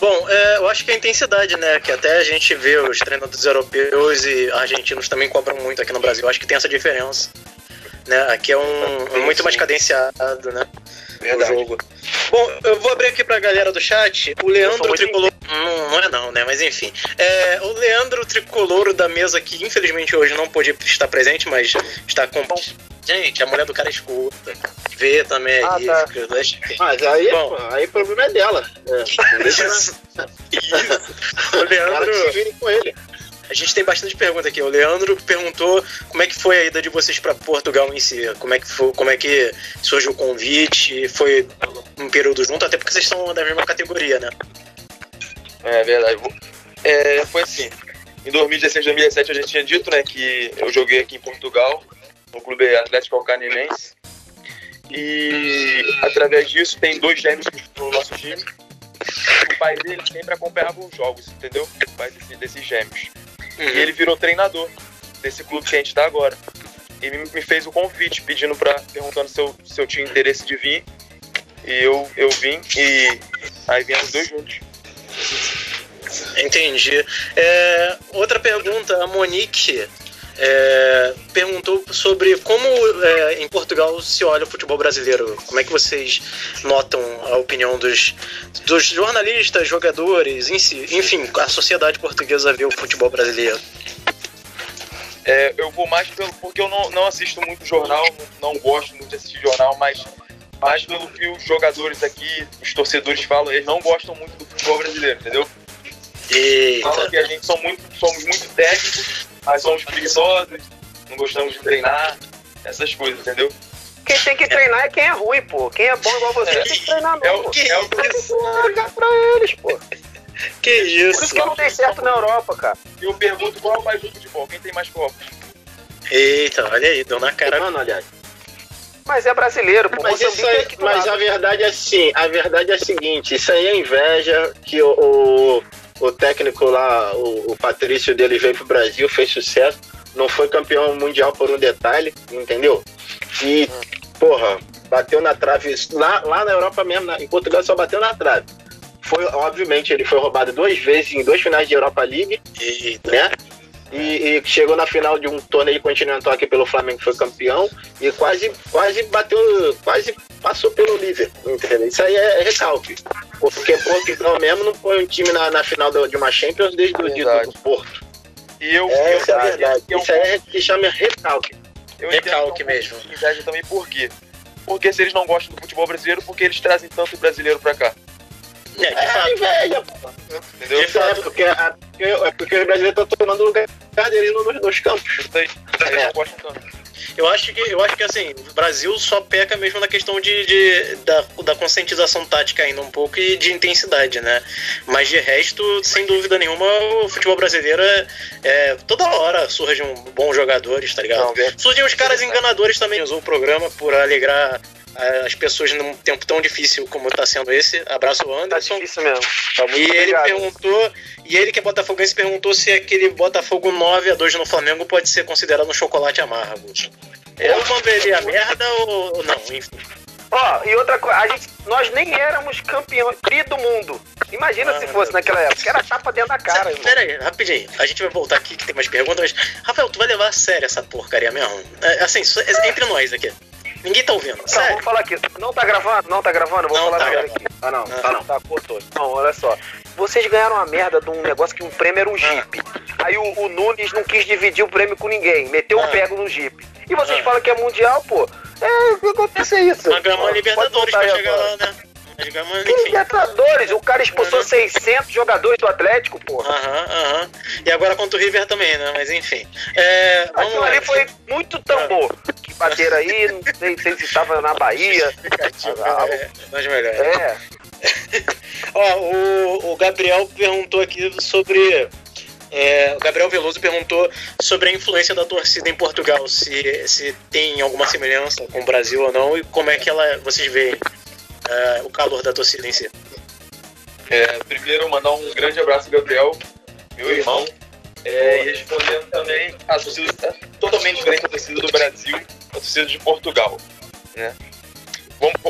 Bom, é, eu acho que a intensidade, né? Que até a gente vê os treinadores europeus e argentinos também cobram muito aqui no Brasil. Eu acho que tem essa diferença. Né? Aqui é um, um muito mais cadenciado, né? Verdade. O jogo. Bom, eu vou abrir aqui pra galera do chat. O Leandro Tricolor. Não, não é não, né? Mas enfim. É, o Leandro Tricolor da mesa que infelizmente hoje não pôde estar presente, mas está com. Gente, a mulher do cara escuta. Vê também ah, aí. Tá. Mas aí, Bom, aí o problema é dela. É, *laughs* isso. isso. O Leandro. se vire com ele. A gente tem bastante pergunta aqui. O Leandro perguntou como é que foi a ida de vocês para Portugal em si. Como é que foi, como é que surgiu o convite? Foi um período junto, até porque vocês são da mesma categoria, né? É verdade. É, foi assim. Em 2016, 2017 eu já tinha dito, né, que eu joguei aqui em Portugal, no clube Atlético Alcaninense. E através disso tem dois gêmeos no nosso time. O pai dele sempre acompanhava os jogos, entendeu? O pai desse, desses gêmeos. Uhum. E ele virou treinador desse clube que a gente está agora. E me fez o convite, pedindo para perguntando se eu, se eu tinha interesse de vir. E eu, eu vim e aí viemos dois juntos. Entendi. É, outra pergunta, a Monique é, perguntou sobre como é, em Portugal se olha o futebol brasileiro. Como é que vocês notam a opinião dos, dos jornalistas, jogadores, enfim, a sociedade portuguesa vê o futebol brasileiro? É, eu vou mais pelo. porque eu não, não assisto muito jornal, não, não gosto muito de assistir jornal, mas mais pelo que os jogadores aqui, os torcedores falam, eles não gostam muito do futebol brasileiro, entendeu? Eita. Falam que a gente são muito, somos muito técnicos mas somos preguiçosos, não gostamos de treinar, essas coisas, entendeu? Quem tem que treinar é quem é ruim, pô. Quem é bom igual você é, tem que treinar não, é o, que É o que ligar pra eles, pô. *laughs* Que isso? Por isso que não tem certo na Europa, cara. E eu pergunto qual é o país do futebol, quem tem mais copos? Eita, olha aí, deu na cara. Mano, aliás. Mas é brasileiro, pô. Mas, isso aí, mas a verdade é assim, a verdade é a seguinte, isso aí é inveja que o, o o técnico lá, o, o Patrício dele veio pro Brasil, fez sucesso, não foi campeão mundial por um detalhe, entendeu? E, porra, bateu na trave, lá, lá na Europa mesmo, na, em Portugal só bateu na trave. Foi, obviamente, ele foi roubado duas vezes em dois finais de Europa League, Eita. né? E, e, chegou na final de um torneio continental aqui pelo Flamengo, foi campeão, e quase, quase bateu, quase passou pelo Liverpool, entendeu? Isso aí é, recalque. Porque Portugal mesmo não foi um time na, na final de uma Champions desde o dia do Porto. E eu, é, essa é verdade. Eu, Isso aí é que chama recalque. Eu recalque mesmo. Inveja também por quê? Porque se eles não gostam do futebol brasileiro, porque eles trazem tanto brasileiro pra cá. É, de é, fato. inveja, pô. Entendeu? De fato. É porque, é porque, é porque os brasileiros estão tomando lugar dele nos, nos campos. É. Eu acho que, eu acho que assim, o Brasil só peca mesmo na questão de, de da, da conscientização tática ainda um pouco e de intensidade, né? Mas de resto, sem dúvida nenhuma, o futebol brasileiro é, é toda hora surgem bons jogadores, tá ligado? Não, surgem os caras enganadores também. Usou o programa por alegrar as pessoas num tempo tão difícil como está sendo esse. Abraço o Anderson. Tá difícil mesmo. Tá e obrigado. ele perguntou, e ele que é botafoguense perguntou se aquele Botafogo 9 a 2 no Flamengo pode ser considerado um chocolate amargo. Eu mandaria merda ou não, enfim. Ó, oh, e outra coisa, a gente, nós nem éramos campeões tri do mundo. Imagina ah, se fosse naquela época, era chapa dentro da cara. Pera aí, rapidinho. A gente vai voltar aqui que tem mais perguntas, mas. Rafael, tu vai levar a sério essa porcaria mesmo? É, assim, entre nós aqui. Ninguém tá ouvindo. Não, vamos falar aqui. Não tá gravando? Não tá gravando? Vou não, falar tá aqui. Ah, não. não. Tá não. Tá, cortou. Não, olha só. Vocês ganharam uma merda de um negócio que um prêmio era um ah. Jeep. Ah. Aí o, o, Nunes não quis dividir o prêmio com ninguém. Meteu o ah. um pego no Jeep. E vocês ah. falam que é mundial, pô. É, o que acontece é isso? Mas ganhamos Libertadores pra chegar lá, né? Que Libertadores? O cara expulsou uhum. 600 jogadores do Atlético, porra. Aham, aham. E agora contra o River também, né? Mas enfim. É, Aquilo ali foi muito tambor. Que bateram aí, *laughs* não sei, sei se estava na Bahia. É, mas melhor. É. *laughs* Ó, o, o Gabriel perguntou aqui sobre é, o Gabriel Veloso perguntou sobre a influência da torcida em Portugal, se, se tem alguma semelhança com o Brasil ou não, e como é que ela vocês veem é, o calor da torcida em si. É, primeiro, mandar um grande abraço, Gabriel, meu irmão. É, e respondendo também, a torcida é totalmente diferente da torcida do Brasil, a torcida de Portugal. Né?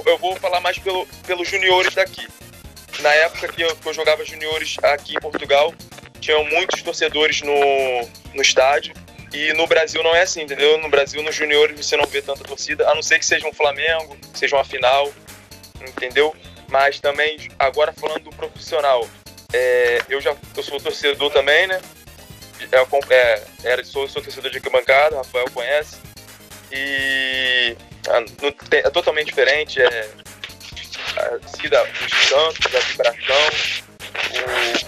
eu vou falar mais pelo, pelos juniores daqui. Na época que eu, que eu jogava juniores aqui em Portugal, tinham muitos torcedores no, no estádio. E no Brasil não é assim, entendeu? No Brasil, nos juniores, você não vê tanta torcida, a não ser que seja um Flamengo, seja uma final, entendeu? Mas também, agora falando do profissional, é, eu já eu sou torcedor também, né? É, é, era, sou, sou torcedor de arquibancada, Rafael conhece. E ah, é totalmente diferente. É, torcida, os cantos, a vibração.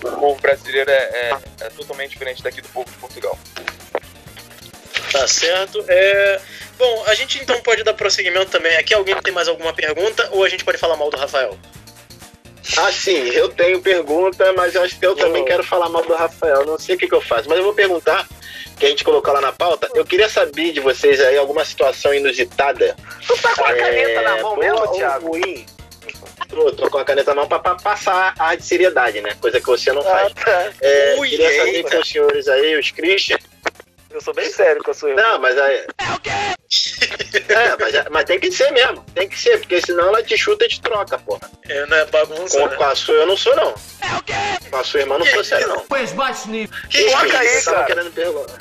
O, o povo brasileiro é, é, é, totalmente diferente daqui do povo de Portugal. Tá certo. É... Bom, a gente então pode dar prosseguimento também aqui. Alguém tem mais alguma pergunta ou a gente pode falar mal do Rafael? Ah, sim, eu tenho pergunta, mas eu acho que eu também quero falar mal do Rafael. Não sei o que, que eu faço, mas eu vou perguntar que a gente colocou lá na pauta, eu queria saber de vocês aí alguma situação inusitada. Tu tá com a caneta é, na mão mesmo, Thiago? Ruim. Tô, tô, com a caneta na mão pra, pra, passar a de seriedade, né? Coisa que você não faz. Ah, tá. é, Ui, queria saber com os senhores aí, os Christian. Eu sou bem sério com a sua Não, mas aí. É o quê? *laughs* É, mas, mas, tem que ser mesmo. Tem que ser, porque senão ela te chuta e te troca, porra. É, não é bagunça. Com, né? com a sua eu não sou, não. É o quê? Com a sua irmã não sou sério, não. Pois baixo nível. Que Coloca aí, cara. querendo perguntar.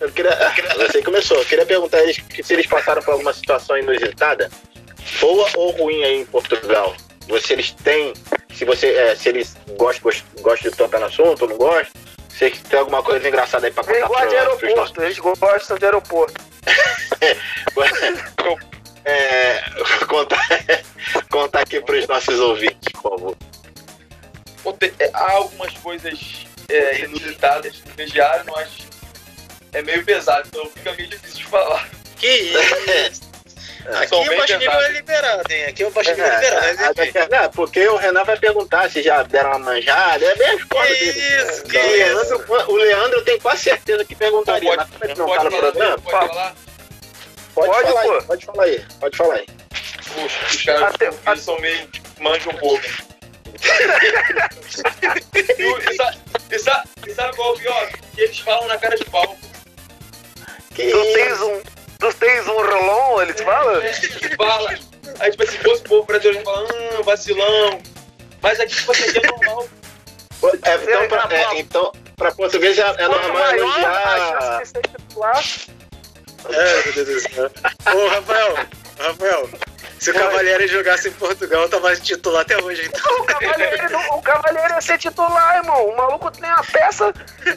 Eu queria. *laughs* Você começou. Eu queria perguntar a eles se eles passaram por alguma situação inusitada, boa ou ruim aí em Portugal. Se eles têm. Se você. É, se eles gostam, gostam de tocar no assunto ou não gostam. Se tem alguma coisa engraçada aí pra contar. Eles gostam de aeroporto, eles gostam de aeroporto. é, contar, *laughs* contar aqui pros nossos ouvintes, por favor. É, há algumas coisas é, inusitadas no vestiário, mas é meio pesado, então fica meio difícil de falar. Que isso? *laughs* Aqui o baixo nível é liberado, hein? Aqui o baixo nível é liberado. É, é, porque o Renan vai perguntar se já deram uma manjada. É bem as coisas dele. Isso, que o, Leandro, o Leandro eu tenho quase certeza que perguntaria. Pode, mas não, pode, tá no programa? Pode falar? Pode, pode falar aí, pode falar aí. Pode falar aí. Puxa, os caras Até, são meio. manjam um pouco. e, sabe, e sabe qual é o pior? Que eles falam na cara de pau. Que tu tens um, tu tens um rolão, eles falam? É, fala. Aí, tipo, se fosse o povo brasileiro, fala, ah, vacilão. Mas aqui, tipo, assim, é normal. É, então, pra, é, então, pra português é, é normal elogiar. É, meu Deus do céu. Ô, Rafael, Rafael, se o Cavalieri jogasse em Portugal, tava titular até hoje, então. O Cavalieri, o Cavalieri ia ser titular, irmão. O maluco tem a peça.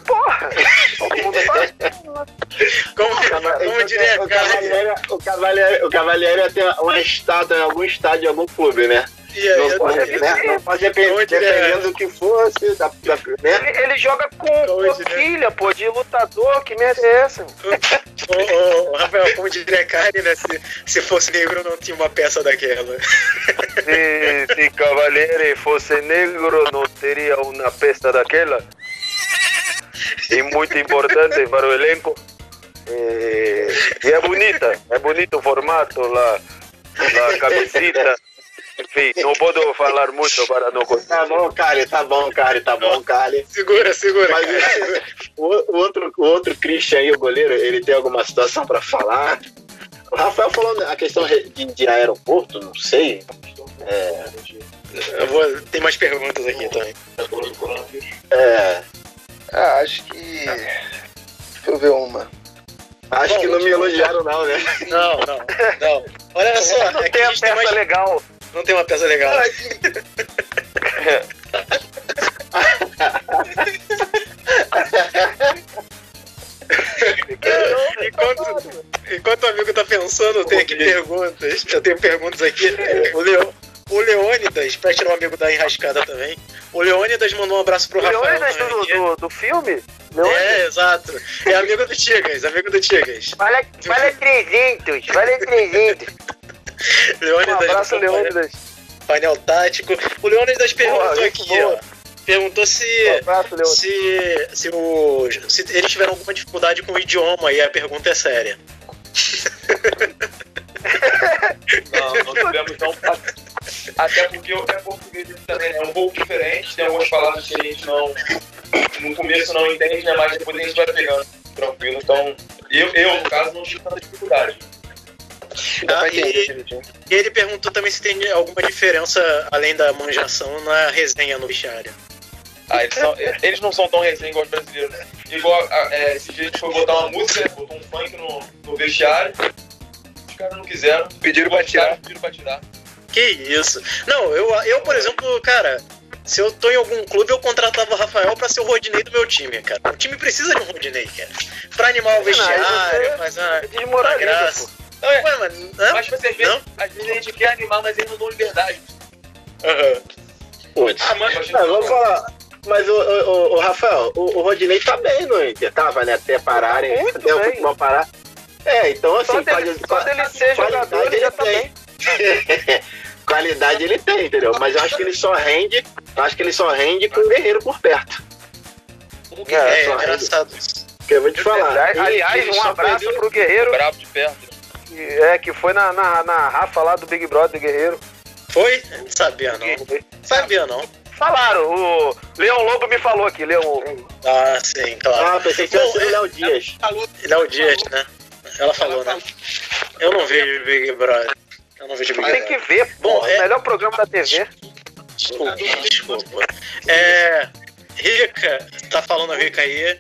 Porra! Todo mundo faz. *laughs* Como, como diria o Cavalieri, o Cavalieri, o Cavalieri ia ter uma estátua em algum estádio, em algum clube, né? Aí, não, pode, né? não pode dependendo do que fosse. Da, da, né? ele, ele, joga com coquilha, pô, de lutador, que merda é essa? Ô, ô, ô, Rafael, como diria Karen, né? Se, se fosse negro, não tinha uma peça daquela. Se, se Cavalieri fosse negro, não teria uma peça daquela. E muito importante para o elenco. E, e é bonita, é bonito o formato, lá, a camiseta. Enfim, não posso falar muito para não Tá bom, Kali, tá bom, Kali, tá bom, Kali. Segura, segura. Mas o, o, outro, o outro Christian aí, o goleiro, ele tem alguma situação para falar? O Rafael falou a questão de, de aeroporto, não sei. É... Eu vou, tem mais perguntas aqui também. É. Ah, acho que. Deixa eu ver uma. Acho Bom, que não me elogiaram, não, né? Não, não, não. Olha só, não é tem a peça mais... legal. Não tem uma peça legal. *laughs* enquanto, enquanto o amigo tá pensando, tem aqui perguntas. Eu tenho perguntas aqui. O, o Leônidas, pra tirar um amigo da enrascada também. O Leônidas mandou um abraço pro o Rafael. Leônidas do, do, do, filme? Leônidas. É, exato. É amigo do Tigas, amigo do Tigas. Vale, vale 300, vale 300. Leônidas. Um abraço, *laughs* Leônidas painel tático. O Leônidas perguntou aqui, ó. Perguntou se, abraço, se, se, o, se eles tiveram alguma dificuldade com o idioma e a pergunta é séria. não, não tivemos não. Até porque o português também é um pouco diferente, tem algumas palavras que a gente não. No começo não entende, né? Mas depois a gente vai pegando tranquilo. Então, eu, eu no caso, não tive tanta dificuldade. Ah, e, e, ele perguntou também se tem alguma diferença, além da manjação, na resenha no vestiário. Ah, eles, são, eles não são tão resenha igual os brasileiros. Igual é, esse dia a gente foi botar uma música, botou um funk no, no vestiário. Os caras não quiseram. Pediram pra tirar. Pediram pra tirar. Que isso. Não, eu, eu por exemplo, cara, se eu tô em algum clube, eu contratava o Rafael pra ser o Rodinei do meu time, cara. O time precisa de um Rodinei, cara. Pra animar o vestiário, fazer uma graça. Não, é, Ué, mas, não? mas tipo, às, vezes, às vezes a gente quer animar, mas eles não dão liberdade. Aham. Uhum. Putz. Ah, mas, não, vamos falar. Mas o, o, o Rafael, o, o, Rodinei tá bem no Inter, tava, né? Até pararem, Muito até bem. o futebol parar. É, então assim, quando ele, quando ele ser jogador, ele já tá bem. *laughs* qualidade ele tem, entendeu? Mas eu acho que ele só rende, acho que ele só rende com o Guerreiro por perto. É, é, é engraçado isso. Que eu vou te falar. Aliás, um abraço perdeu... pro Guerreiro. Bravo de perto. É, que foi na, na, na Rafa lá do Big Brother Guerreiro. Foi? Não sabia não. Sabia não. Falaram, o Leão Lobo me falou aqui, Leão Lobo. Ah, sim, claro. Ah, pensei que fosse o Léo Dias. Léo Dias, né? Ela falou, né? Eu não vejo Big Brother. Eu não vejo Big Brother. Tem que ver, Bom, é... melhor programa da TV. Desculpa, desculpa. É. Rica, tá falando a Rica aí.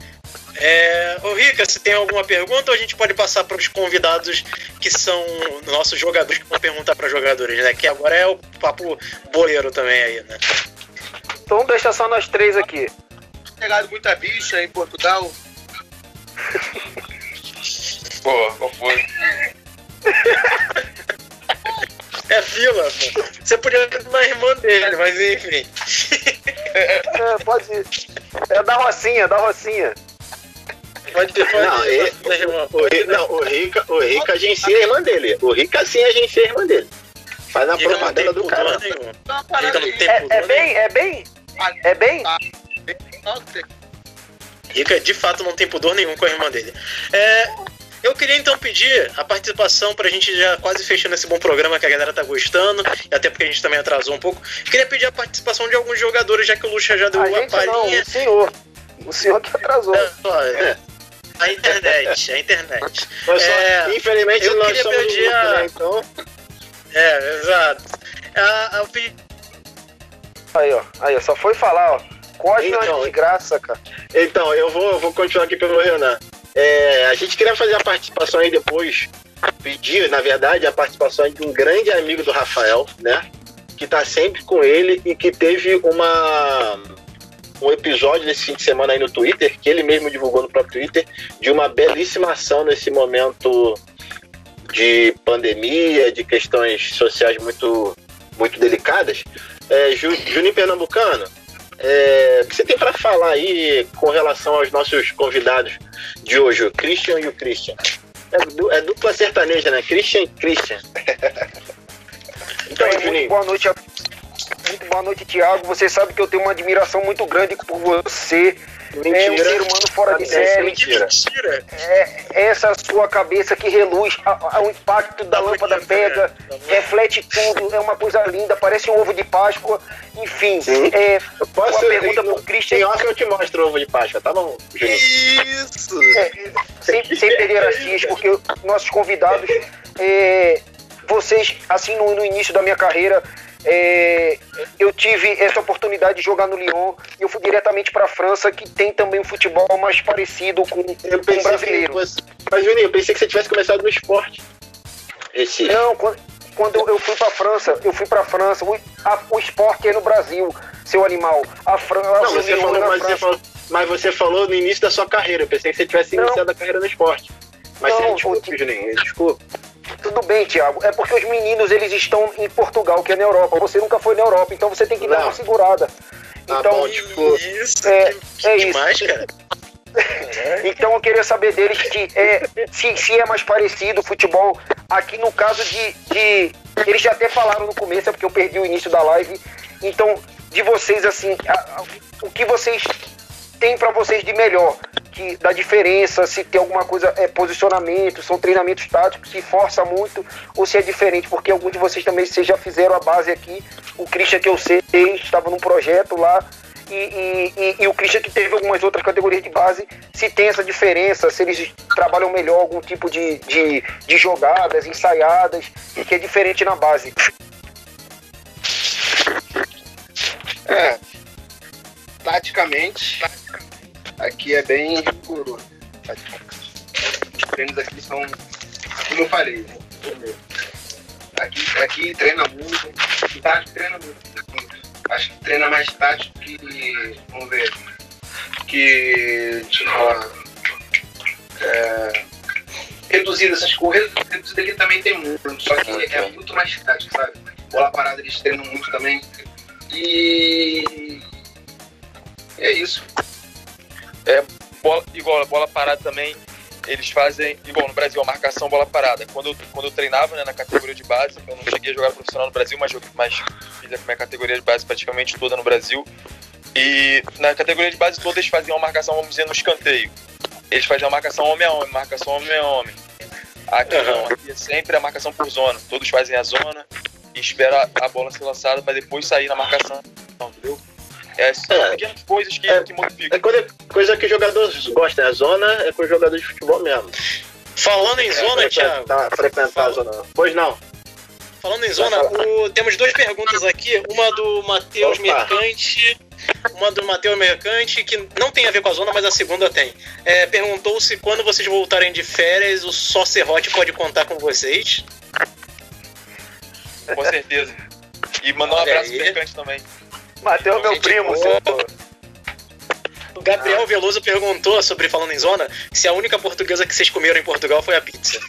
É, ô Rica, se tem alguma pergunta, ou a gente pode passar para os convidados que são nossos jogadores que vão perguntar para jogadores, né? Que agora é o papo boleiro também aí, né? Então deixa só nós três aqui. Pegado muita bicha em Portugal. Pô, qual foi? É fila, pô. Você podia ter uma irmã dele, mas enfim. É, pode. É da Rocinha, da Rocinha. Pode ter, pode não, ele, o, não, o Rica, o Rica agencia a irmã dele. O Rica sim agencia a irmã dele. Faz a propaganda do cara. É, é bem, é bem, é bem. Rica de fato não tem pudor nenhum com a irmã dele. É, eu queria então pedir a participação pra gente já quase fechando esse bom programa que a galera tá gostando, e até porque a gente também atrasou um pouco. Queria pedir a participação de alguns jogadores, já que o Lucha já deu a, a palhinha. Não, o senhor. O senhor que atrasou. É, é. A internet, a internet. Nós é, infelizmente eu nós somos pedir a... né, então. É, exato. A, a, Aí, ó. Aí, só foi falar, ó. Cosme então, de graça, cara. Então, eu vou, vou continuar aqui pelo Renan. É, a gente queria fazer a participação aí depois, pedir, na verdade, a participação de um grande amigo do Rafael, né? Que tá sempre com ele e que teve uma um episódio nesse fim de semana aí no Twitter, que ele mesmo divulgou no próprio Twitter, de uma belíssima ação nesse momento de pandemia, de questões sociais muito, muito delicadas. É, Juninho Pernambucano, é, o que você tem para falar aí com relação aos nossos convidados de hoje, o Christian e o Christian? É, é dupla sertaneja, né? Christian e Christian. *laughs* então, Juninho. Boa noite a muito boa noite, Tiago. Você sabe que eu tenho uma admiração muito grande por você. Mentira. É um ser humano fora de série. Mentira. É, essa sua cabeça que reluz, o impacto da lâmpada pega, reflete tudo, é uma coisa linda, parece um ovo de Páscoa. Enfim, Sim. é, eu posso, uma pergunta pro Christian. Em off eu te mostro o ovo de Páscoa, tá bom? Isso! É, sem, sem pederastias, porque nossos convidados, é, vocês, assim, no, no início da minha carreira, é, eu tive essa oportunidade de jogar no Lyon e eu fui diretamente para a França, que tem também um futebol mais parecido com, eu com o brasileiro. Você... Mas, Juninho, eu pensei que você tivesse começado no esporte. Esse... Não, quando, quando eu fui para a França, eu fui para a França. O, a, o esporte é no Brasil, seu animal. A França. Não, você falou, é mas, você falou, mas você falou no início da sua carreira. Eu pensei que você tivesse iniciado a carreira no esporte. Mas não, você, desculpe, Juninho, desculpa. Tudo bem, Thiago. É porque os meninos eles estão em Portugal, que é na Europa. Você nunca foi na Europa, então você tem que Não. dar uma segurada. Tá então, bom, tipo, isso, é, que, é demais, isso. cara. *laughs* então eu queria saber deles que é, se, se é mais parecido o futebol. Aqui no caso de, de. Eles já até falaram no começo, é porque eu perdi o início da live. Então, de vocês, assim, a, a, o que vocês têm para vocês de melhor? Que, da diferença, se tem alguma coisa, é posicionamento, são treinamentos táticos, se força muito ou se é diferente, porque alguns de vocês também vocês já fizeram a base aqui. O Christian, que eu sei, estava num projeto lá. E, e, e, e, o Christian que teve algumas outras categorias de base, se tem essa diferença, se eles trabalham melhor algum tipo de, de, de jogadas ensaiadas, que é diferente na base. É, taticamente, aqui é bem rigoroso. Os treinos aqui são, como eu falei, né? aqui, aqui treina muito, tático treina muito. Acho que treina mais tático que, vamos ver, que, falar, é, reduzido essas coisas, reduzido aqui também tem muito, só que é muito mais tático, sabe? Bola parada eles treinam muito também. E é isso. É, bola, igual, bola parada também, eles fazem, igual no Brasil, a marcação bola parada. Quando eu, quando eu treinava né, na categoria de base, eu não cheguei a jogar profissional no Brasil, mas, mas fiz a minha categoria de base praticamente toda no Brasil. E na categoria de base toda eles faziam a marcação, vamos dizer, no escanteio. Eles faziam a marcação homem a homem, marcação homem a homem. Aqui não, aqui é sempre a marcação por zona. Todos fazem a zona e espera a bola ser lançada para depois sair na marcação, entendeu? É, são é, pequenas coisas que, é, que modificam. É coisa, coisa que os jogadores gostam. A zona é com os jogadores de futebol mesmo. Falando em é, zona, Thiago. Tá, frequentar a zona. Pois não. Falando em zona, o, temos duas perguntas aqui. Uma do Matheus Mercante. Uma do Matheus Mercante, que não tem a ver com a zona, mas a segunda tem. É, perguntou se quando vocês voltarem de férias, o Só Serrote pode contar com vocês. Com certeza. E mandar um abraço pro Mercante também. Mateus, meu primo, O Gabriel Veloso perguntou sobre falando em zona se a única portuguesa que vocês comeram em Portugal foi a pizza.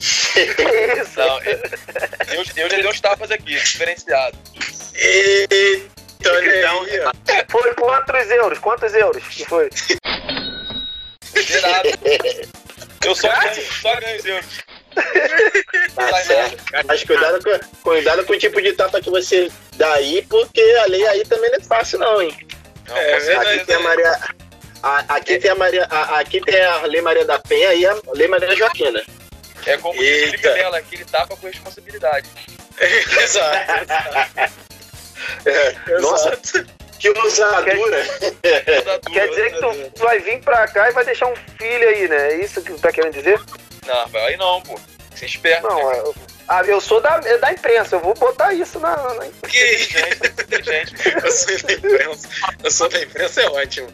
Isso. Não, eu, eu já dei uns tapas aqui, diferenciado. Eita, olha aí. Foi quantos euros? Quantos euros que foi? Zerado. Eu só ganho, só ganho euros. *laughs* Tá certo. Mas cuidado com, cuidado com o tipo de tapa que você dá aí, porque a lei aí também não é fácil, não, hein? Não, é, aqui tem a Maria. A, aqui, é. tem a Maria, a, aqui tem a Lei Maria da Penha e a Lei Maria Joaquina. É como Eita. explica nela, aqui ele tapa com responsabilidade. *laughs* exato. é, nossa, que usadura. Quer dizer que tu vai vir pra cá e vai deixar um filho aí, né? É isso que tu tá querendo dizer? Não, aí não, pô. Você é esperto. Não, né? eu, ah, eu sou da, da imprensa, eu vou botar isso na. na... Que inteligente, Eu sou da imprensa. Eu sou da imprensa, é ótimo.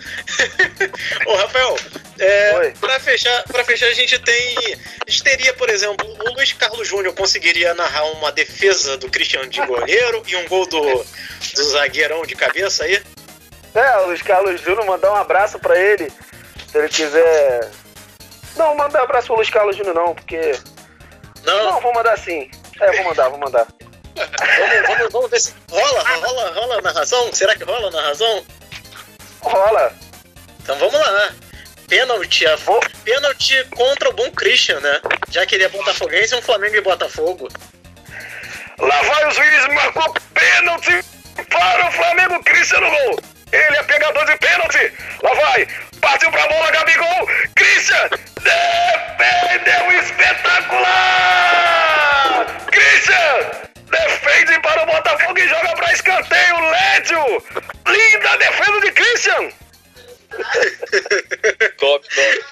Ô, Rafael, é, pra, fechar, pra fechar, a gente tem. A gente teria, por exemplo, o Luiz Carlos Júnior conseguiria narrar uma defesa do Cristiano de goleiro e um gol do, do zagueirão de cabeça aí? É, o Luiz Carlos Júnior, mandar um abraço pra ele. Se ele quiser não, manda abraço pro Luiz Carlos Júnior não, porque. Não. Não, vou mandar sim. É, vou mandar, vou mandar. vamos, vamos, vamos ver se. Rola, rola, rola na razão? Será que rola na razão? Rola. Então vamos lá. Pênalti, a... pênalti contra o bom Christian, né? Já que ele é botafoguense, um Flamengo e Botafogo. Lá vai o juiz, marcou pênalti para o Flamengo, Christian no gol. Ele é pegador de pênalti. Lá vai. Partiu pra bola, Gabigol. Christian defendeu espetacular. Christian defende para o Botafogo e joga para escanteio. Lédio. Linda defesa de Christian. *laughs* top, top.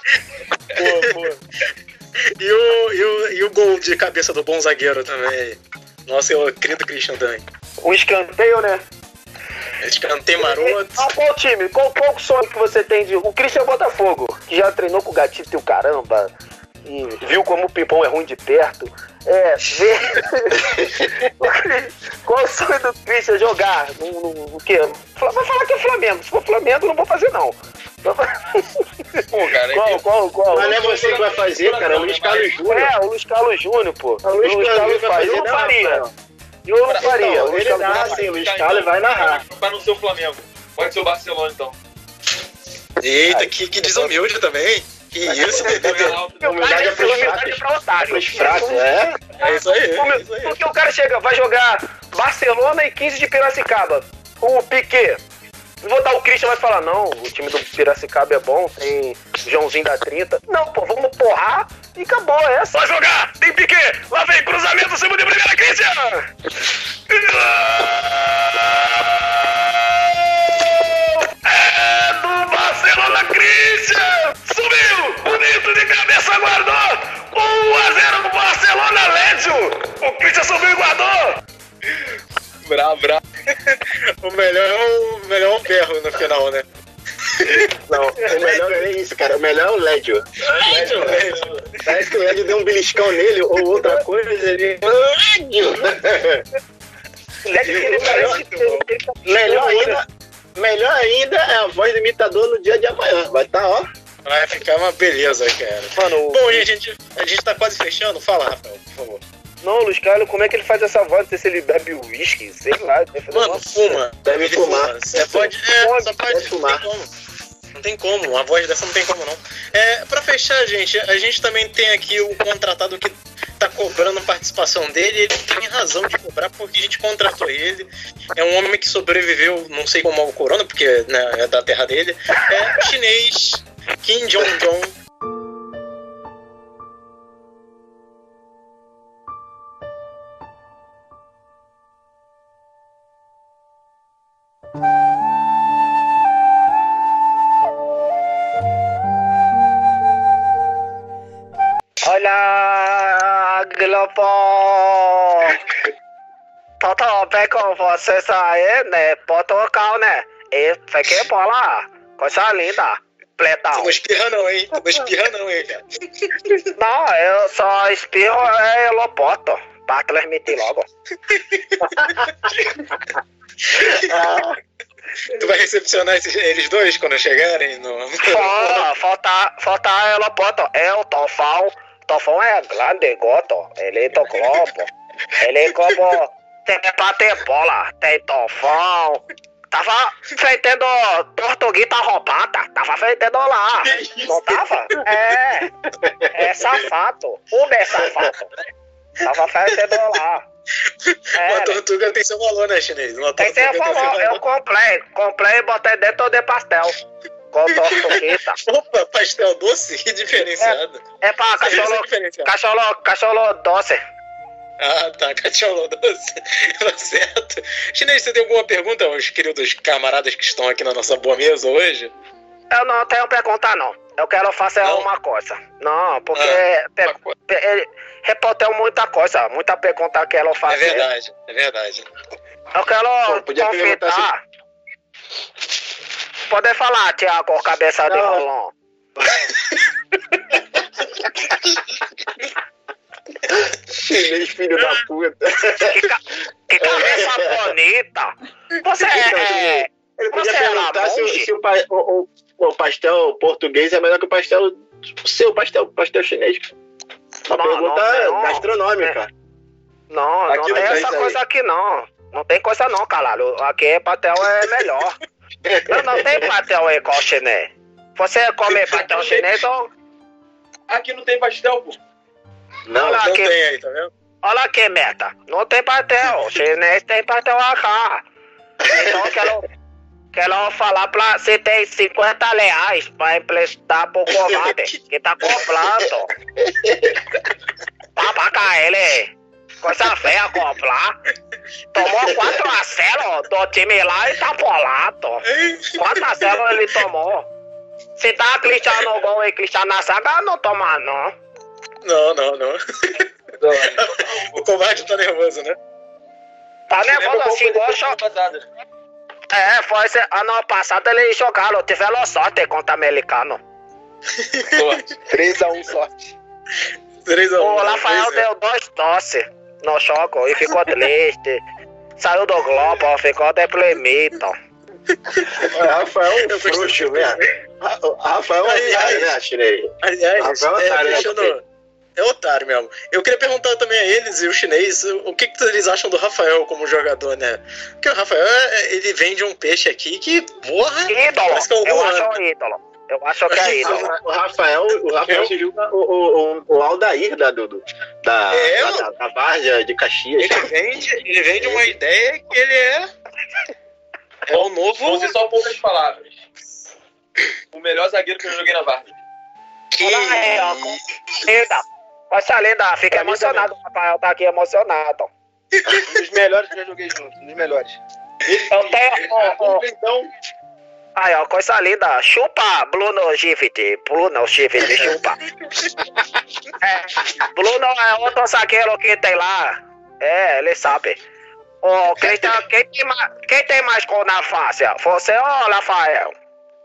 Boa, boa. E o, e, o, e o gol de cabeça do bom zagueiro também. Nossa, eu querido Christian também. Um escanteio, né? Escanteio maroto. Ah, qual time? Qual, qual o sonho que você tem de. O Christian Botafogo, que já treinou com o gatito e o caramba, e viu como o pipão é ruim de perto. É, ver. *laughs* qual o sonho do Christian jogar? No, no, no quê? Vai falar que é Flamengo. Se for Flamengo, não vou fazer, não. *laughs* Pô, cara, qual, qual, qual? Mas não é você que vai fazer, cara. É o Luiz Carlos Júnior. É, o Luiz Carlos Júnior, pô. O Luiz, Luiz Carlos faz. Eu não faria. Eu não faria. Então, ele dá, assim, o Luiz Carlos vai narrar. Vai no seu Flamengo. Pode ser o Barcelona, então. Eita, que, que desumilde também. Que isso? *laughs* Humildade é pros fracos. fracos, é. É isso aí. Porque o cara chega, vai jogar Barcelona e 15 de Piracicaba. O Piquet. Não vou dar o Christian vai falar, não, o time do Piracicaba é bom, tem Joãozinho da 30. Não, pô, vamos porrar e acabou essa. Vai jogar, tem pique, lá vem cruzamento, segundo de primeira, Christian! É do Barcelona, Christian! Subiu, bonito de cabeça, guardou! 1 a 0 do Barcelona, Lédio! O Christian subiu e guardou! Bravo, bravo. *laughs* o melhor é o, melhor é o berro no final, né? *laughs* Não, o melhor não é isso, cara. O melhor é o Lédio. Lédio, Lédio. Parece que o Lédio deu um beliscão nele ou outra coisa. Ele. Lédio! Lédio, ele parece que. Melhor ainda, melhor ainda é a voz do imitador no dia de amanhã. Vai estar, tá, ó. Vai ficar uma beleza, cara. Mano, Bom, e a gente, a gente tá quase fechando. Fala, Rafael, por favor. Não, Luiz Carlos, como é que ele faz essa voz? Não sei se ele bebe uísque, sei lá. Mano, fuma. Deve fumar. Você pode. É, só pode fumar. Não tem como, a voz dessa não tem como não. É, pra fechar, gente, a gente também tem aqui o contratado que tá cobrando participação dele, ele tem razão de cobrar porque a gente contratou ele. É um homem que sobreviveu, não sei como ao corona, porque né, é da terra dele. É chinês, Kim Jong-un Tô bem com vocês aí, né? Portugal, né? E fiquei bola. Coisa linda. Pletão. Você não espirra não, hein? Tu não espirra não, hein, cara? *laughs* Não, eu só espirro é lopoto. Pra transmitir logo. *laughs* Tu vai recepcionar esses, eles dois quando chegarem? No... Falta, falta, falta ela, bota. É o Tofão. Tofão é grande, goto. Ele é globo. Ele é como. Tem pra ter bola. Tem Tofão. Tava feitando português tá roubada. Tava feitando lá. Não tava? É. É safado. Uber safado. Tava feitando lá. É, uma tortuga tem seu valor, né, chinês? Uma tem seu valor. Eu comprei. Comprei e botei dentro de pastel. Tortuguita. *laughs* Opa, pastel doce? Que *laughs* diferenciado. É, é pra cachorro, cachorro, cachorro doce. Ah, tá, cachorro doce. *laughs* Tá certo. Chinês, você tem alguma pergunta aos queridos camaradas que estão aqui na nossa boa mesa hoje? Eu não tenho pergunta, não. Eu quero fazer não? uma coisa. Não, porque ah, ele repórter muita coisa, muita pergunta que ela faz. É verdade, é verdade. Eu quero Pô, confirmar. Pode falar, Tiago, cabeça não. de rolão. Chinês, filho da puta. Que, ca... que cabeça bonita. Você então, é. Ele podia você perguntar se, se o, o, o, pastel português é melhor que o pastel. O seu pastel, pastel chinês. Uma não, pergunta não, gastronômica. É. Não, aqui não tem essa coisa aqui não. Não tem coisa não, caralho. Aqui é pastel é melhor. Não, não tem pastel igual chinês. Você come pastel chinês ou. Aqui não tem pastel, pô. Não, Olha não aqui. tem aí, tá vendo? Olha aqui, meta. Não tem pastel. *laughs* chinês tem pastel cá. Então quero Quero falar pra você tem 50 reais pra emprestar pro covarde que tá comprando. *laughs* Papaca ele. Coisa feia comprar. Tomou 4 a 0 do time lá e tá bolado. 4 a 0 ele tomou. Se tá Cristiano no gol e Cristiano na saga, não toma não. Não, não, não. o covarde tá nervoso, né? Tá nervoso assim, igual é, foi ano passado eles jogaram, tiveram sorte contra o americano. 3x1 sorte. 3x1. O Rafael deu dois tosses no jogo e ficou triste. Saiu do Globo, ficou deprimido. Rafael é um frouxo mesmo. Rafael é um né, Chinei? Aliás, Rafael é, é otário, né? É otário mesmo. Eu queria perguntar também a eles e o chinês o que, que eles acham do Rafael como jogador, né? Porque o Rafael, é, ele vende um peixe aqui que, porra, ídolo. parece que é um Eu acho um ídolo. Eu acho que é ídolo. O Rafael, o Rafael se julga o, o, o, Aldair da, do, da, é, da, da, da de Caxias. Ele vende, ele vende uma ideia que ele é É o novo. Vou dizer só poucas palavras. O melhor zagueiro que eu joguei na Varda. Que... Eita, Poxa linda, fica emocionado. O Rafael tá aqui emocionado. Um dos melhores que eu joguei junto, um dos melhores. Eu tenho. Oh. Então. Aí, ó, coisa linda. Chupa, Bruno Gift. Bruno Gift, chupa. *laughs* é, Bruno é outro zagueiro que tem lá. É, ele sabe. Oh, quem, tá, quem, tem mais, quem tem mais gol na face? Você ou Rafael?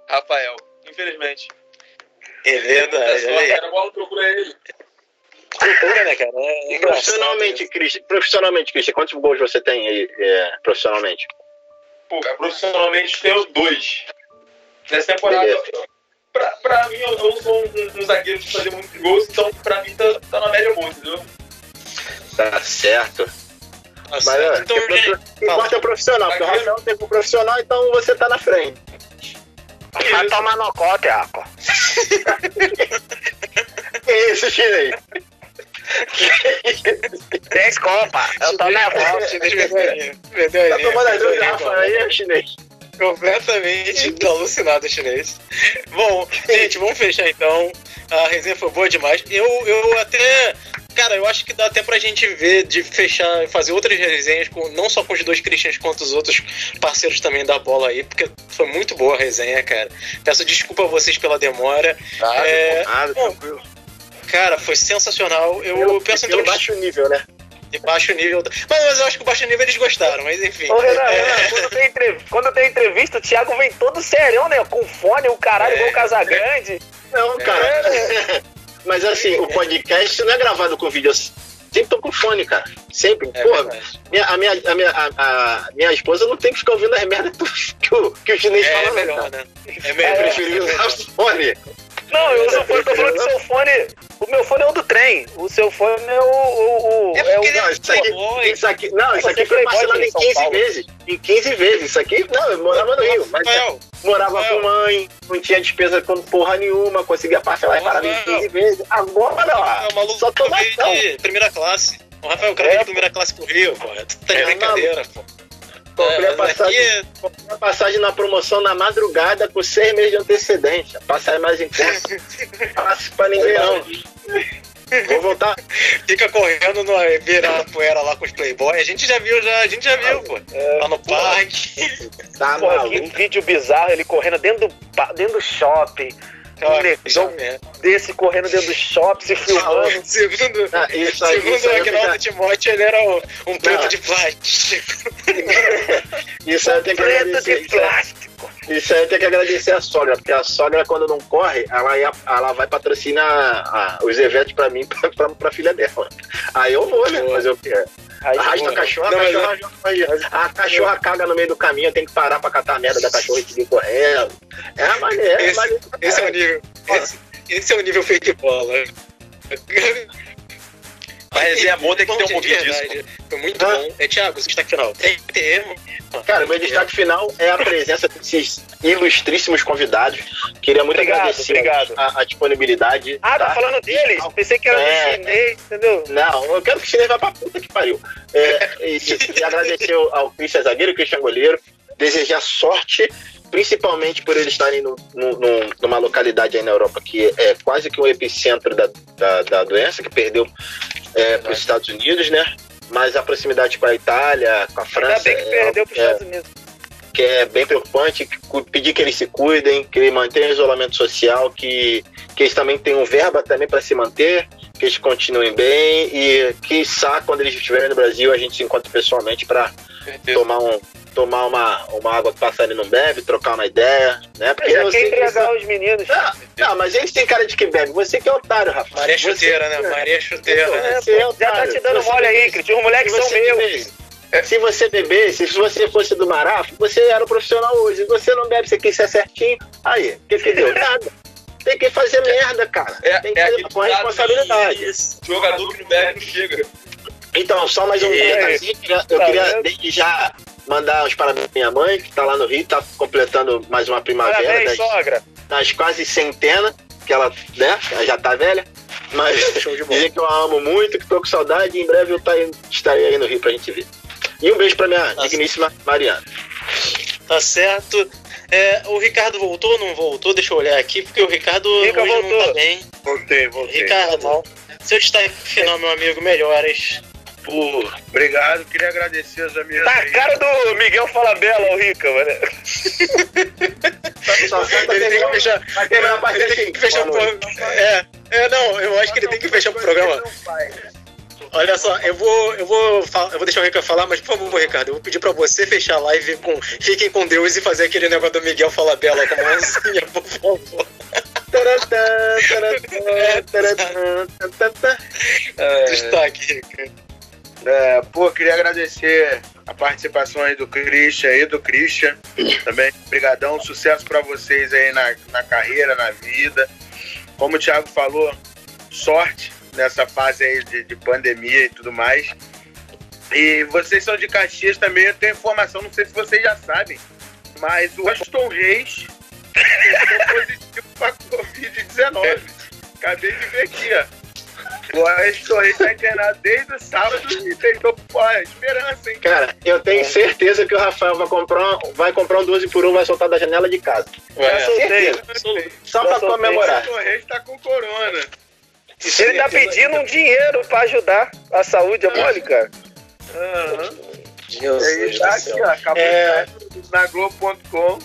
Rafael, infelizmente. É verdade. É, bola, procura ele. Procura, né, cara? É profissionalmente, Christian, profissionalmente, Christian, quantos gols você tem aí, é, profissionalmente? Pô, cara, profissionalmente tenho dois. Nessa temporada, pra, pra mim, eu não sou um, um, zagueiro de fazer muitos gols, então pra mim tá, tá na média boa, entendeu? Tá certo. Tá Mas é, então, importa é o profissional, porque o Rafael tem um profissional, então você tá na frente. Vai tomar no cote, Aco. *laughs* que isso, chinês? Desculpa, eu tô nervoso. Tá tomando as duas garrafas aí, chinês? Completamente *laughs* alucinado chinês. Bom, gente, vamos fechar então. A resenha foi boa demais. Eu, eu até. Cara, eu acho que dá até pra gente ver, de fechar, fazer outras resenhas, com, não só com os dois Christians, quanto os outros parceiros também da bola aí, porque foi muito boa a resenha, cara. Peço desculpa a vocês pela demora. Nada, é, nada, bom, tranquilo. Cara, foi sensacional. Eu penso pelo então. baixo nível, né? De baixo nível. Mas, mas, eu acho que o baixo nível eles gostaram, mas enfim. Ô, Renan, é... Renan quando, tem entrevista, quando tem entrevista, o Thiago vem todo serião, né? Com fone, o caralho, é. igual Casagrande. Não, cara. É. *laughs* mas assim, o podcast não é gravado com vídeo. Eu sempre tô com fone, cara. Sempre. É Porra, minha, a, minha, a, minha, a, a, minha esposa não tem que ficar ouvindo as merdas que o, que o chinês é, fala. É melhor, né? É melhor. Eu prefiro usar o fone. Não, eu uso fone, tô falando que o seu fone. O meu fone é o do trem. O seu fone é o. o, o é, o não, isso aqui, isso aqui, não, isso aqui foi parcelado em 15 vezes. Em 15 vezes. Isso aqui, não, eu morava no Rio. Mas Rafael, morava Rafael. com mãe, não tinha despesa com porra nenhuma, conseguia parcelar e parar em 15 vezes. Agora, ó. É, maluco, só tô de primeira classe. O Rafael, o cara é. de primeira classe pro Rio, pô. Tu tá de é, brincadeira, pô. Comprei, a passagem, aqui... comprei a passagem na promoção na madrugada com seis meses de antecedência. Passagem mais em conta. *laughs* Passo pra ninguém não. Vou voltar. Fica correndo no poeira lá com os Playboy. A gente já viu, já, a gente já viu, pô. É, lá no parque. Tá pô, que vídeo bizarro, ele correndo dentro do, dentro do shopping um negão desse correndo dentro do shopping, se filmando. *laughs* Segundo, ah, isso aí, segundo isso o Agnaldo Timóteo, ele era um, preto de plástico. *laughs* isso que preto de plástico. Isso aí tem que agradecer a sogra, porque a sogra, quando não corre, ela, ia, ela vai patrocinar a, os eventos pra mim, *laughs* pra, pra, pra filha dela. Aí eu vou, né? Fazer o quê? Arrasta a cachorra, não, a cachorra, a cachorra caga no meio do caminho, tenho que parar pra catar a merda da cachorra e seguir correndo. É a maneira. Esse, é, esse é o nível. Esse, esse, é o nível fake bola. *laughs* Mas é amor tem que ter um pouquinho disso. Foi muito ah. bom. É, Thiago, o destaque final. Tem que ter, Cara, meu destaque final é a presença desses ilustríssimos convidados. Queria muito obrigado, agradecer obrigado. A, a, disponibilidade. Ah, tá, tá falando deles? Pensei que era é, do chinês, entendeu? Não, eu quero que o chinês vá pra puta que pariu. É, e, e agradecer ao Christian Zagueiro, Christian Goleiro, desejar sorte principalmente por eles estarem no, no, no, numa localidade aí na Europa que é quase que um epicentro da, da, da doença, que perdeu é, para os Estados Unidos, né? Mas a proximidade com a Itália, com a França. Ainda bem que perdeu para os é, Estados Unidos. Que é bem preocupante, pedir que eles se cuidem, que mantenham o isolamento social, que, que eles também tenham verba também para se manter, que eles continuem bem e que, quando eles estiverem no Brasil, a gente se encontre pessoalmente para tomar um, tomar uma, uma água que passarinho não bebe, trocar uma ideia, né? Porque já quer entregar que... os meninos. Não, não, mas eles têm cara de que bebe. Você que é otário, Rafa. Maria Chuteira, né? Maria Chuteira. né? é, é já tá te dando mole aí, Cris. Os moleques são meus. Se você bebesse, se você fosse do Marafo, você era um profissional hoje. Você não bebe, você quis ser certinho. Aí, o que que deu? *laughs* Nada. Tem que fazer merda, cara. É, Tem que é fazer com responsabilidade. Jogador que não bebe não chega. Então, só mais um detalhezinho. Eu tá queria desde já mandar os parabéns pra minha mãe, que tá lá no Rio, tá completando mais uma primavera. Parabéns, das, sogra. das quase centena, que ela, né, ela já tá velha. Mas *laughs* dizer que eu a amo muito, que tô com saudade e em breve eu tá, estarei aí no Rio pra gente ver. E um beijo pra minha Nossa. digníssima Mariana. Tá certo. É, o Ricardo voltou ou não voltou? Deixa eu olhar aqui, porque o Ricardo Rica hoje voltou. não tá bem. Voltei, voltei. Ricardo, seu destaque final, meu amigo, melhoras. Pô, obrigado. Queria agradecer aos amigos. Tá a cara do Miguel Falabella, o Rica, mano. *laughs* Só falta Ele tem que fechar. Ele tem que fechar o programa. É, é, não, eu acho que ele tem que fechar o programa. Olha só, eu vou, eu vou, eu vou deixar o Ricardo falar, mas por favor, Ricardo, eu vou pedir pra você fechar a live com Fiquem com Deus e fazer aquele negócio do Miguel Falabella com a mãozinha, por favor. Taratã. *laughs* Destaque, Ricardo. É, pô, queria agradecer a participação aí do Christian aí, do Christian também. Obrigadão, sucesso pra vocês aí na, na carreira, na vida. Como o Thiago falou, sorte nessa fase aí de, de pandemia e tudo mais. E vocês são de Caxias também, eu tenho informação, não sei se vocês já sabem, mas o Aston Reis testou *laughs* positivo pra Covid-19. Acabei de ver aqui, ó. O Aston Reis tá internado desde o sábado e tentou, pô, é esperança, hein? Cara, eu tenho certeza que o Rafael vai comprar, um- vai comprar um 12 por 1 vai soltar da janela de casa. Já soltei. Só soltei. comemorar. O Reis tá com corona. Ele tá pedindo um dinheiro pra ajudar a saúde, é mole, cara. Aham. Jesus Aí tá aqui, ó. Acabou É. na Globo.com.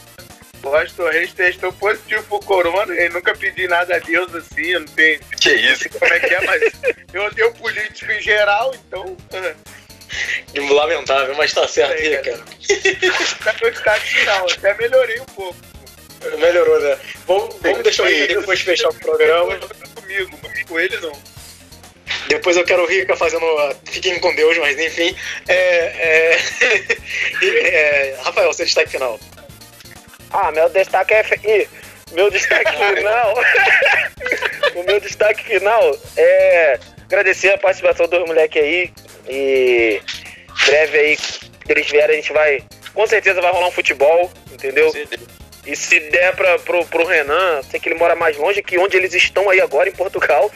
O Aston Reis testou positivo pro corona. Eu nunca pedi nada a Deus assim, eu não tenho. *laughs* Que isso? *laughs* Como é que é, mas eu odeio político em geral, então. *laughs* Lamentável, mas tá certo, Aí, Ricardo. Tá no destaque final. Até melhorei um pouco. Melhorou, né? Vamos, vamos deixar o Rica depois fechar o programa. Comigo, com ele não. Depois eu quero o Rica fazendo. Fiquem com Deus, mas enfim. É, é... *laughs* é, Rafael, seu destaque final. Ah, meu destaque é. Ih, meu destaque *laughs* final. *laughs* o meu destaque final é agradecer a participação dos moleques aí. E breve aí, que eles vierem, a gente vai. Com certeza vai rolar um futebol, entendeu? E se der pra, pro, pro Renan, sei que ele mora mais longe que onde eles estão aí agora, em Portugal.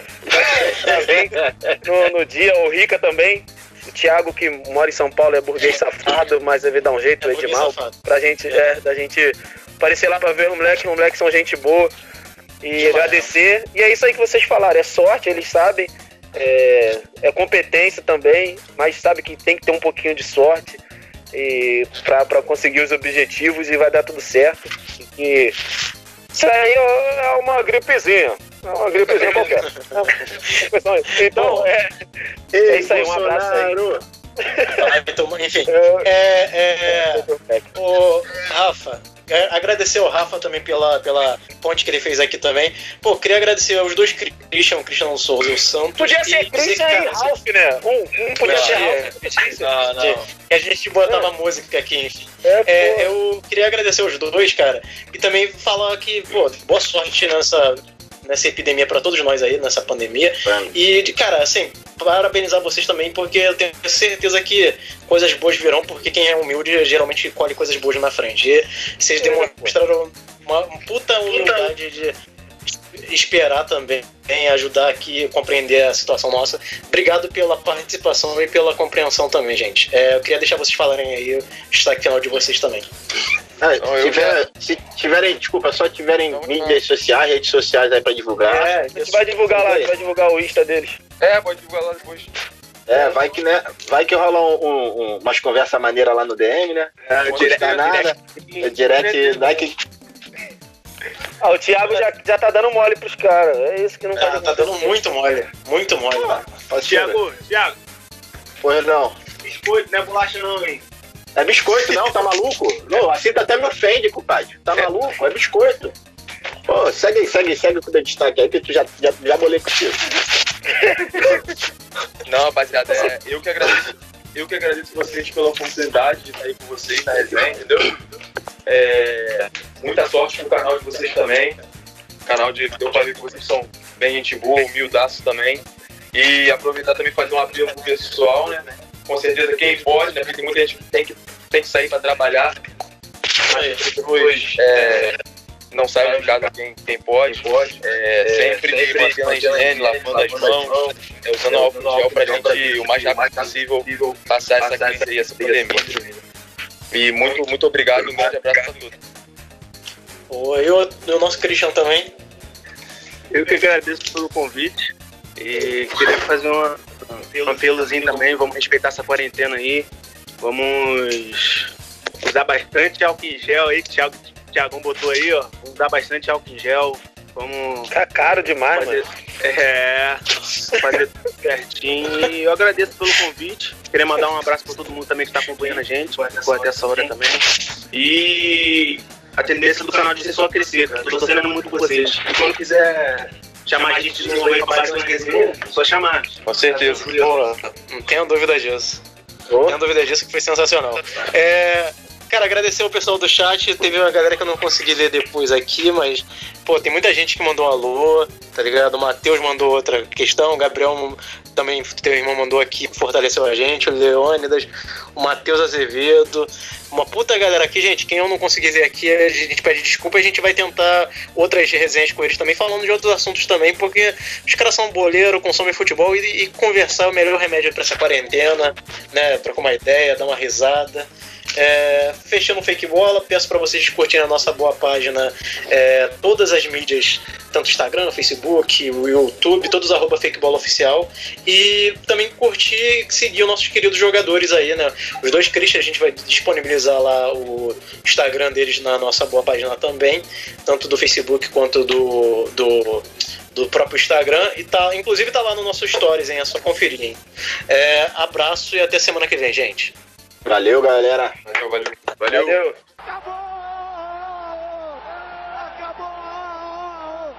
Também *laughs* no, no dia, o Rica também. O Thiago, que mora em São Paulo, é burguês safado, mas deve dar um jeito, É é Edmal, safado. pra gente, é, da gente aparecer lá pra ver os moleques, os moleques são gente boa. E agradecer. E é isso aí que vocês falaram, é sorte, eles sabem. É, é competência também, mas sabe que tem que ter um pouquinho de sorte e para conseguir os objetivos e vai dar tudo certo. E isso aí é é uma gripezinha. É uma gripezinha qualquer. *laughs* Então, é, é isso aí, um abraço aí. Enfim. *laughs* É, É, é, o Rafa, é, agradecer ao Rafa também pela, pela ponte que ele fez aqui também. Pô, queria agradecer aos dois Christian, o Christian Souza e o Santos. Podia ser Christian e Ralph, né? Um, um podia Não, ser é. Ralph. Não, não. A gente botava música aqui, enfim. É, É, eu queria agradecer os dois, cara, e também falar que, pô, boa sorte nessa, nessa epidemia pra todos nós aí, nessa pandemia. E, de- cara, assim, parabenizar vocês também, porque eu tenho certeza que coisas boas virão, porque quem é humilde geralmente colhe coisas boas na frente. E vocês demonstraram uma puta humildade de esperar também, ajudar aqui, compreender a situação nossa. Obrigado pela participação e pela compreensão também, gente. É, eu queria deixar vocês falarem aí o destaque final de vocês também. Ah, Não, se, tiver- se tiverem, desculpa, só tiverem mídias sociais, redes sociais aí pra divulgar. É, a gente vai divulgar lá, a gente vai divulgar o Insta deles. É, pode divulgar lá depois. É, vai que, né, vai que rola um, um- um- umas conversas maneiras lá no DM, né? É, Não custa nada. É Direct, não é que Ah, o Thiago já, já tá dando mole pros caras. É isso que não Ah, pode tá dando muito mole, muito mole. né? Tiago, Tiago, Pois não. biscoito, não é bolacha não, hein? É biscoito, não, tá maluco? Não, assim até me ofende, compadre. Tá maluco? É biscoito. Pô, segue, segue, segue com o destaque aí, que tu já, já, já bolei contigo. Não, rapaziada, é, eu que agradeço. Eu que agradeço vocês pela oportunidade de estar aí com vocês na resenha, entendeu? É, muita sorte pro canal de vocês também. Canal de. Pra ver que vocês são bem gente boa, humildaço também. E aproveitar também fazer um apelo pro pessoal, né? Com certeza quem pode, né? Porque tem muita gente que tem que, tem que sair pra trabalhar. Mas pessoas é, não saem de casa quem, quem pode, pode. É, sempre, mantendo a higiene, lavando as mãos, é, usando álcool gel pra gente o mais rápido possível passar essa crise aí, essa pandemia. E muito, muito obrigado, um grande abraço a todos. Oi, o, o nosso Christian também. Eu que agradeço pelo convite e queria fazer uma, um apelozinho também, vamos respeitar essa quarentena aí. Vamos usar bastante álcool em gel aí, que o Thiagão botou aí, ó. Vamos usar bastante álcool em gel. Vamos. Tá caro demais, fazer, mano. É, fazer tudo certinho. E eu agradeço pelo convite. Queria mandar um abraço para todo mundo também que está acompanhando a gente, por até essa hora também. E a tendência do canal de ser só crescer, cara. Tô torcendo muito com vocês. E quando quiser chamar a gente de novo aí pra bater uma resenha, só chamar. Com certeza. Pô, não tenho dúvida disso. Não tenho dúvida disso que foi sensacional. É, Cara, agradecer o pessoal do chat. Teve uma galera que eu não consegui ler depois aqui, mas, pô, tem muita gente que mandou um alô, tá ligado? O Matheus mandou outra questão, o Gabriel também, teu irmão mandou aqui, fortaleceu a gente, o Leônidas, o Matheus Azevedo. Uma puta galera aqui, gente. Quem eu não consegui ver aqui, a gente pede desculpa. A gente vai tentar outras resenhas com eles também, falando de outros assuntos também, porque os caras são boleiro, consomem futebol e, e conversar é o melhor remédio para essa quarentena, né? Trocar uma ideia, dar uma risada. É, fechando o Fake Bola, peço para vocês curtirem a nossa boa página, é, todas as mídias, tanto Instagram, Facebook, o YouTube, todos arroba Fake Bola Oficial. E também curtir e seguir os nossos queridos jogadores aí, né? Os dois Christian, a gente vai disponibilizar lá o Instagram deles na nossa boa página também, tanto do Facebook quanto do, do do próprio Instagram e tá, inclusive tá lá no nosso stories, hein? É só conferir, hein? É, abraço e até semana que vem, gente. Valeu, galera. Valeu, valeu. Valeu. valeu.